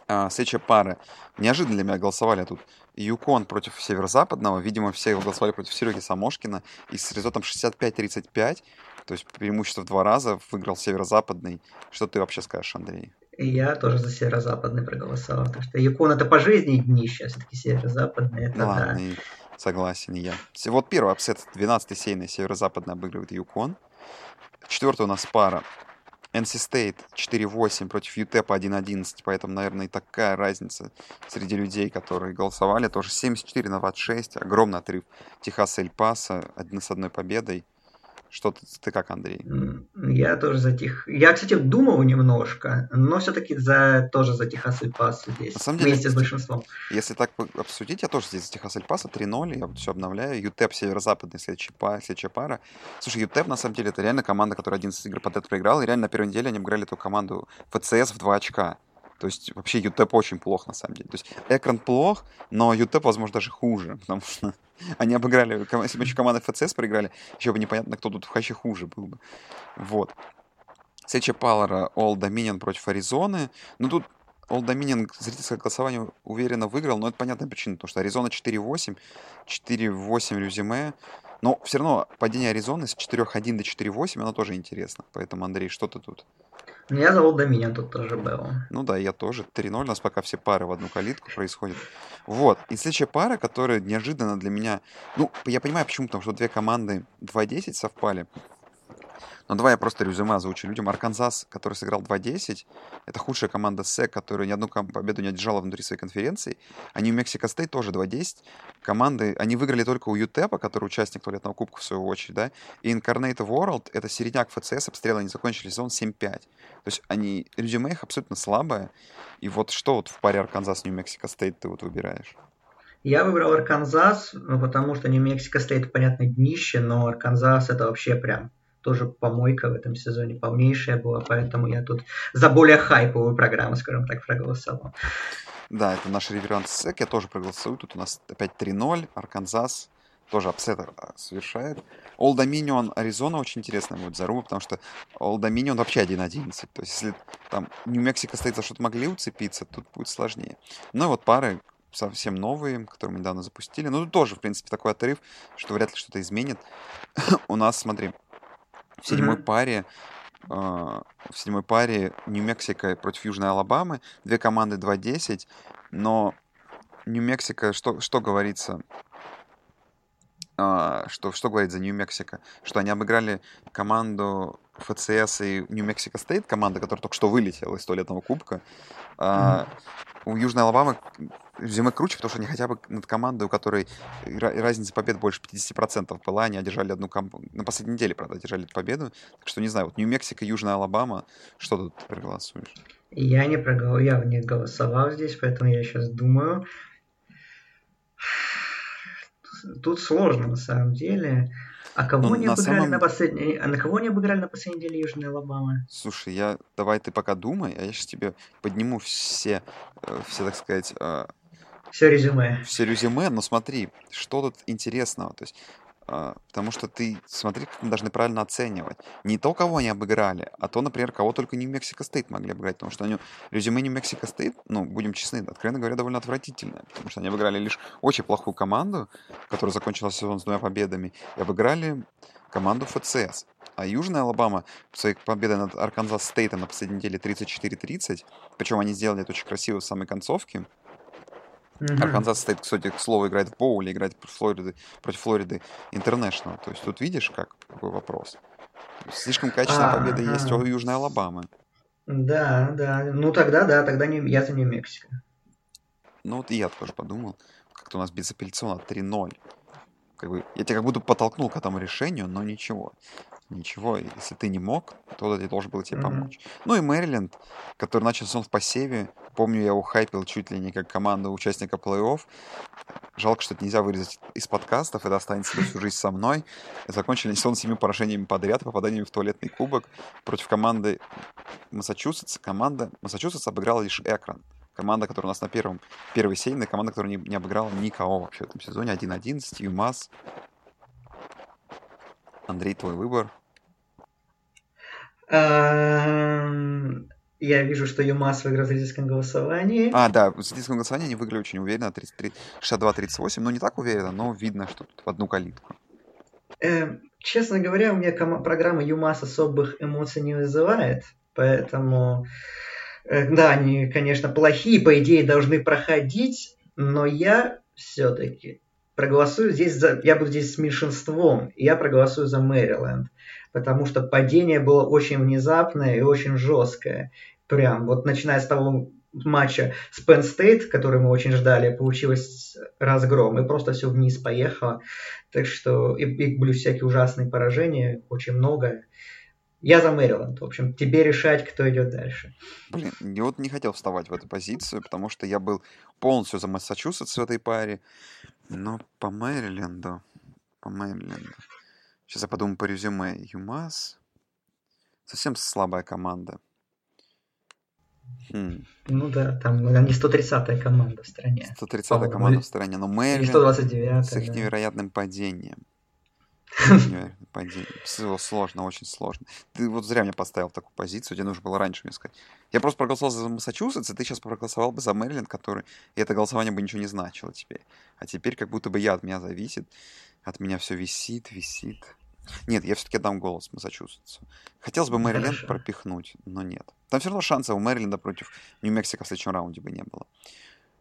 А, следующая пара. Неожиданно для меня голосовали тут Юкон против Северо-Западного. Видимо, все голосовали против Сереги Самошкина. И с результатом 65-35 то есть преимущество в два раза выиграл северо-западный. Что ты вообще скажешь, Андрей? Я тоже за северо-западный проголосовал. Потому что Юкон это по жизни днище, а все-таки северо-западный это ну, ладно, да. согласен и я. Вот первый upset, 12-й сеяный северо-западный обыгрывает Юкон. Четвертый у нас пара. NC State 4-8 против UTEP 1-11, поэтому, наверное, и такая разница среди людей, которые голосовали. Тоже 74 на 26, огромный отрыв Техаса Эль Паса, один с одной победой. Что ты, ты как, Андрей? Я тоже за тех. Я, кстати, думал немножко, но все-таки за тоже за Техас Эль Пасо здесь. На самом деле, вместе с большинством. Если так обсудить, я тоже здесь за Техас Эль Пасо 3-0, я вот все обновляю. ЮТЕП северо-западный следующая пара, следующая пара. Слушай, ЮТЕП на самом деле это реально команда, которая 11 игр подряд проиграла, и реально на первой неделе они обыграли эту команду ФЦС в 2 очка. То есть вообще ЮТЭП очень плох на самом деле. То есть экран плох, но ЮТЭП, возможно, даже хуже, потому что они обыграли, если бы еще команда ФЦС проиграли, еще бы непонятно, кто тут вообще хуже был бы. Вот. Следующая пара All Dominion против Аризоны. Ну тут All Dominion зрительское голосование уверенно выиграл, но это понятная причина, потому что Аризона 4-8, 4-8 резюме. Но все равно падение Аризоны с 4-1 до 4-8, оно тоже интересно. Поэтому, Андрей, что ты тут? Я за All Dominion тут тоже был. Ну да, я тоже. 3-0, у нас пока все пары в одну калитку происходят. Вот. И следующая пара, которая неожиданно для меня... Ну, я понимаю, почему, потому что две команды 2-10 совпали. Но давай я просто резюме озвучу людям. Арканзас, который сыграл 2-10, это худшая команда СЭК, которая ни одну победу не одержала внутри своей конференции. А Нью-Мексико Стейт тоже 2-10. Команды, они выиграли только у ЮТЭПа, который участник туалетного кубка в свою очередь, да, и Incarnate Word, это середняк ФЦС, обстрелы они закончили сезон 7-5. То есть они, резюме их абсолютно слабое. И вот что вот в паре Арканзас-Нью-Мексико Стейт ты вот выбираешь? Я выбрал Арканзас, ну, потому что Нью-Мексико Стейт, понятно, днище, но Арканзас это вообще прям тоже помойка в этом сезоне полнейшая была, поэтому я тут за более хайповую программу, скажем так, проголосовал. Да, это наш реверанс СЭК, я тоже проголосую. Тут у нас опять 3-0, Арканзас тоже upset а, совершает. Old Dominion Аризона очень интересная будет заруба, потому что Old Dominion вообще 1-11. То есть если там Нью-Мексико Стейт за что-то могли уцепиться, тут будет сложнее. Ну и вот пары совсем новые, которые мы недавно запустили. Ну тут тоже, в принципе, такой отрыв, что вряд ли что-то изменит. у нас, смотри, в седьмой mm-hmm. паре э, в седьмой паре Нью-Мексико против Южной Алабамы. Две команды 2-10, но Нью-Мексико, что, что говорится, э, что, что говорит за Нью-Мексико? Что они обыграли команду ФЦС и Нью-Мексико Стейт, команда, которая только что вылетела из туалетного кубка. Mm-hmm. У Южной Алабамы резюме круче, потому что они хотя бы над командой, у которой разница побед больше 50% была, они одержали одну команду. На последней неделе, правда, одержали эту победу. Так что не знаю, вот Нью-Мексико, Южная Алабама, что тут проголосуешь? Я не проголосовал, я не голосовал здесь, поэтому я сейчас думаю. Тут сложно на самом деле. А кого ну, не на обыграли самом... на последней... А на кого не обыграли на последней неделе Южной Алабамы? Слушай, я... Давай ты пока думай, а я сейчас тебе подниму все, э, все так сказать... Э, все резюме. Все резюме, но смотри, что тут интересного. То есть а, потому что ты, смотри, как мы должны правильно оценивать. Не то, кого они обыграли, а то, например, кого только Нью-Мексико Стейт могли обыграть. Потому что они, резюме Нью-Мексико Стейт, ну, будем честны, откровенно говоря, довольно отвратительное. Потому что они обыграли лишь очень плохую команду, которая закончила сезон с двумя победами, и обыграли команду ФЦС. А Южная Алабама своей победой над Арканзас Стейтом на последней неделе 34-30, причем они сделали это очень красиво в самой концовке, Mm-hmm. Арканзас Стейт, кстати, к слову, играет в боуле, играет против Флориды, против Флориды Интернешнл. То есть тут видишь, как какой вопрос. Слишком качественная А-а-а. победа есть у Южной Алабамы. Да, да. Ну тогда да, тогда не, я за Нью-Мексико. Ну вот и я тоже подумал. Как-то у нас безапелляционно 3-0. Как бы, я тебя как будто подтолкнул к этому решению, но ничего. Ничего, если ты не мог, то я должен был тебе mm-hmm. помочь. Ну и Мэриленд, который начал сезон в посеве, Помню, я ухайпил чуть ли не как команда участника плей-офф. Жалко, что это нельзя вырезать из подкастов, это останется всю жизнь со мной. Закончили сезон семи поражениями подряд, попаданиями в туалетный кубок против команды Массачусетс. Команда Массачусетс обыграла лишь Экран. Команда, которая у нас на первом, первой серии, команда, которая не, не обыграла никого вообще в этом сезоне. 1-11, ЮМАС. Андрей, твой выбор. Эм, я вижу, что ЮМАС выиграл в зрительском голосовании. А, да, в зрительском голосовании они выиграли очень уверенно, 62-38. Ну, не так уверенно, но видно, что тут в одну калитку. Э, честно говоря, у меня программа ЮМАС особых эмоций не вызывает, поэтому... Э, да, они, конечно, плохие, по идее, должны проходить, но я все-таки проголосую здесь за... Я буду здесь с меньшинством, и я проголосую за Мэриленд потому что падение было очень внезапное и очень жесткое. Прям вот начиная с того матча с Penn State, который мы очень ждали, получилось разгром, и просто все вниз поехало. Так что и, и были всякие ужасные поражения, очень много. Я за Мэриленд. В общем, тебе решать, кто идет дальше. Блин, я вот не хотел вставать в эту позицию, потому что я был полностью за Массачусетс в этой паре. Но по Мэриленду, по Мэриленду. Сейчас я подумаю по резюме. ЮМАС. Совсем слабая команда. Хм. Ну да, там они 130-я команда в стране. 130-я команда в стране, но 129 с их да. невероятным падением. Всё Сложно, очень сложно. Ты вот зря меня поставил в такую позицию, тебе нужно было раньше мне сказать. Я просто проголосовал за Массачусетс, и ты сейчас проголосовал бы за Мэриленд, который... И это голосование бы ничего не значило теперь. А теперь как будто бы я от меня зависит. От меня все висит, висит. Нет, я все-таки дам голос Массачусетсу. Хотелось бы Ну, Мэриленд хорошо. пропихнуть, но нет. Там все равно шанса у Мэриленда против Нью-Мексико в следующем раунде бы не было.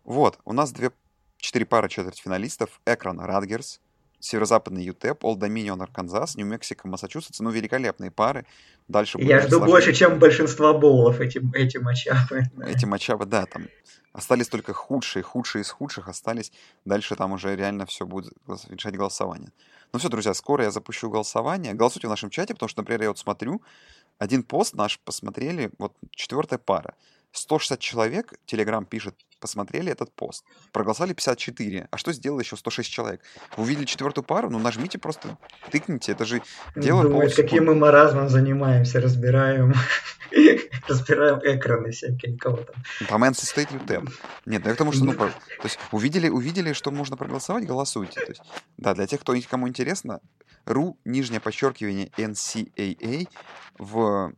Вот, у нас две, четыре пары четвертьфиналистов. Экран Радгерс, Северо-Западный ЮТЭП, Олд Доминион Арканзас, Нью-Мексико, Массачусетс. Ну, великолепные пары. Дальше Я жду сложнее. больше, чем большинство боулов эти, эти матчапы. Эти матчапы, да, там остались только худшие, худшие из худших остались. Дальше там уже реально все будет решать голосование. Ну все, друзья, скоро я запущу голосование. Голосуйте в нашем чате, потому что, например, я вот смотрю, один пост наш посмотрели, вот четвертая пара. 160 человек, Телеграм пишет, посмотрели этот пост. Проголосовали 54. А что сделало еще 106 человек? Вы увидели четвертую пару? Ну нажмите просто, тыкните. Это же дело полсекунды. каким мы маразмом занимаемся, разбираем, разбираем экраны всякие, кого там. Там NC State UTEP. Нет, ну я к тому, что, ну, то есть увидели, увидели, что можно проголосовать, голосуйте. То есть, да, для тех, кто, кому интересно, ру, нижнее подчеркивание NCAA в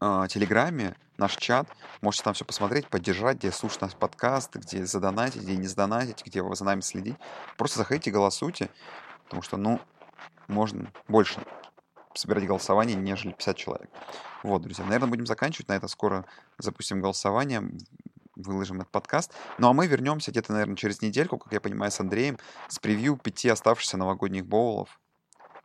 э, Телеграме, наш чат, можете там все посмотреть, поддержать, где слушать наш подкаст, где задонатить, где не задонатить, где вы за нами следить. Просто заходите, голосуйте, потому что, ну, можно больше собирать голосование, нежели 50 человек. Вот, друзья, наверное, будем заканчивать. На это скоро запустим голосование, выложим этот подкаст. Ну, а мы вернемся где-то, наверное, через недельку, как я понимаю, с Андреем, с превью пяти оставшихся новогодних боулов.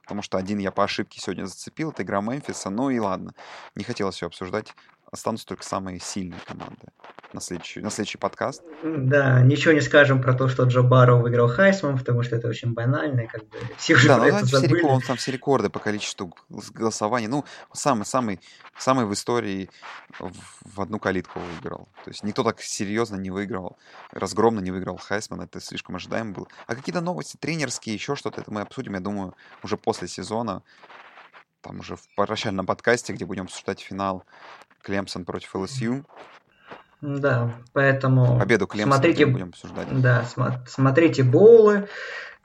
Потому что один я по ошибке сегодня зацепил, это игра Мемфиса. Ну и ладно, не хотелось все обсуждать. Останутся только самые сильные команды на следующий, на следующий подкаст. Да, ничего не скажем про то, что Джо Барроу выиграл Хайсман, потому что это очень банально, и как бы все уже Да, ну это все, рекорды, он там все рекорды по количеству голосований. Ну, самый, самый, самый в истории в, в одну калитку выиграл. То есть никто так серьезно не выиграл, разгромно не выиграл Хайсман. Это слишком ожидаемо было. А какие-то новости тренерские, еще что-то, это мы обсудим, я думаю, уже после сезона. Там уже в прощальном подкасте, где будем обсуждать финал Клемсон против ЛСЮ. Да, поэтому Победу Клемсона смотрите, будем обсуждать. да, смо- смотрите боулы,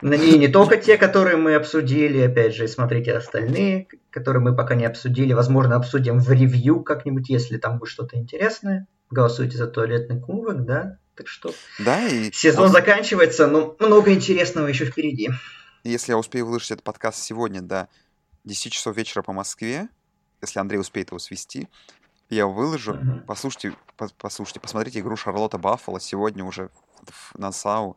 ней не только те, которые мы обсудили, опять же, смотрите остальные, которые мы пока не обсудили. Возможно, обсудим в ревью как-нибудь, если там будет что-то интересное. Голосуйте за туалетный кубок, да? Так что Да, и сезон вот заканчивается, но много интересного еще впереди. если я успею выложить этот подкаст сегодня до 10 часов вечера по Москве, если Андрей успеет его свести, я выложу. Послушайте, пос- послушайте, посмотрите игру Шарлотта Баффало сегодня уже в- на САУ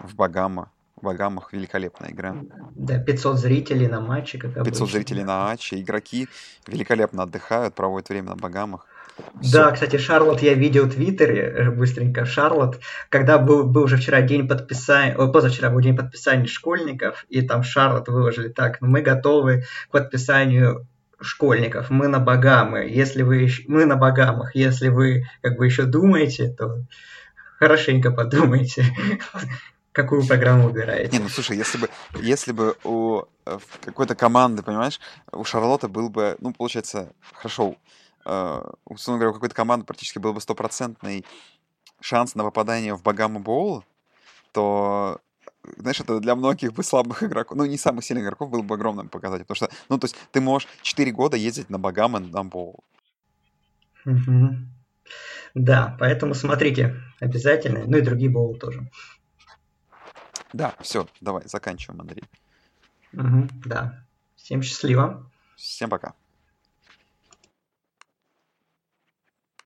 в Багама. В Багамах великолепная игра. Да, 500 зрителей на матче, как 500 обычно. зрителей на Аче. Игроки великолепно отдыхают, проводят время на Багамах. Да, Всё. кстати, Шарлот я видел в Твиттере, э, быстренько, Шарлот, когда был, был уже вчера день подписания, позавчера был день подписания школьников, и там Шарлот выложили так, «Ну, мы готовы к подписанию школьников, мы на Багамы, если вы, мы на Багамах, если вы как бы еще думаете, то хорошенько подумайте, какую программу выбираете. Не, ну слушай, если бы, если бы у э, какой-то команды, понимаешь, у Шарлотта был бы, ну, получается, хорошо, условно говоря, у какой-то команды практически был бы стопроцентный шанс на попадание в Багама Боул, то, знаешь, это для многих бы слабых игроков, ну, не самых сильных игроков, был бы огромным показателем. Потому что, ну, то есть ты можешь 4 года ездить на Багама на Боул. Да, поэтому смотрите обязательно, ну и другие боулы тоже. Да, все, давай, заканчиваем, Андрей. Мгм, да. Всем счастливо. Всем пока.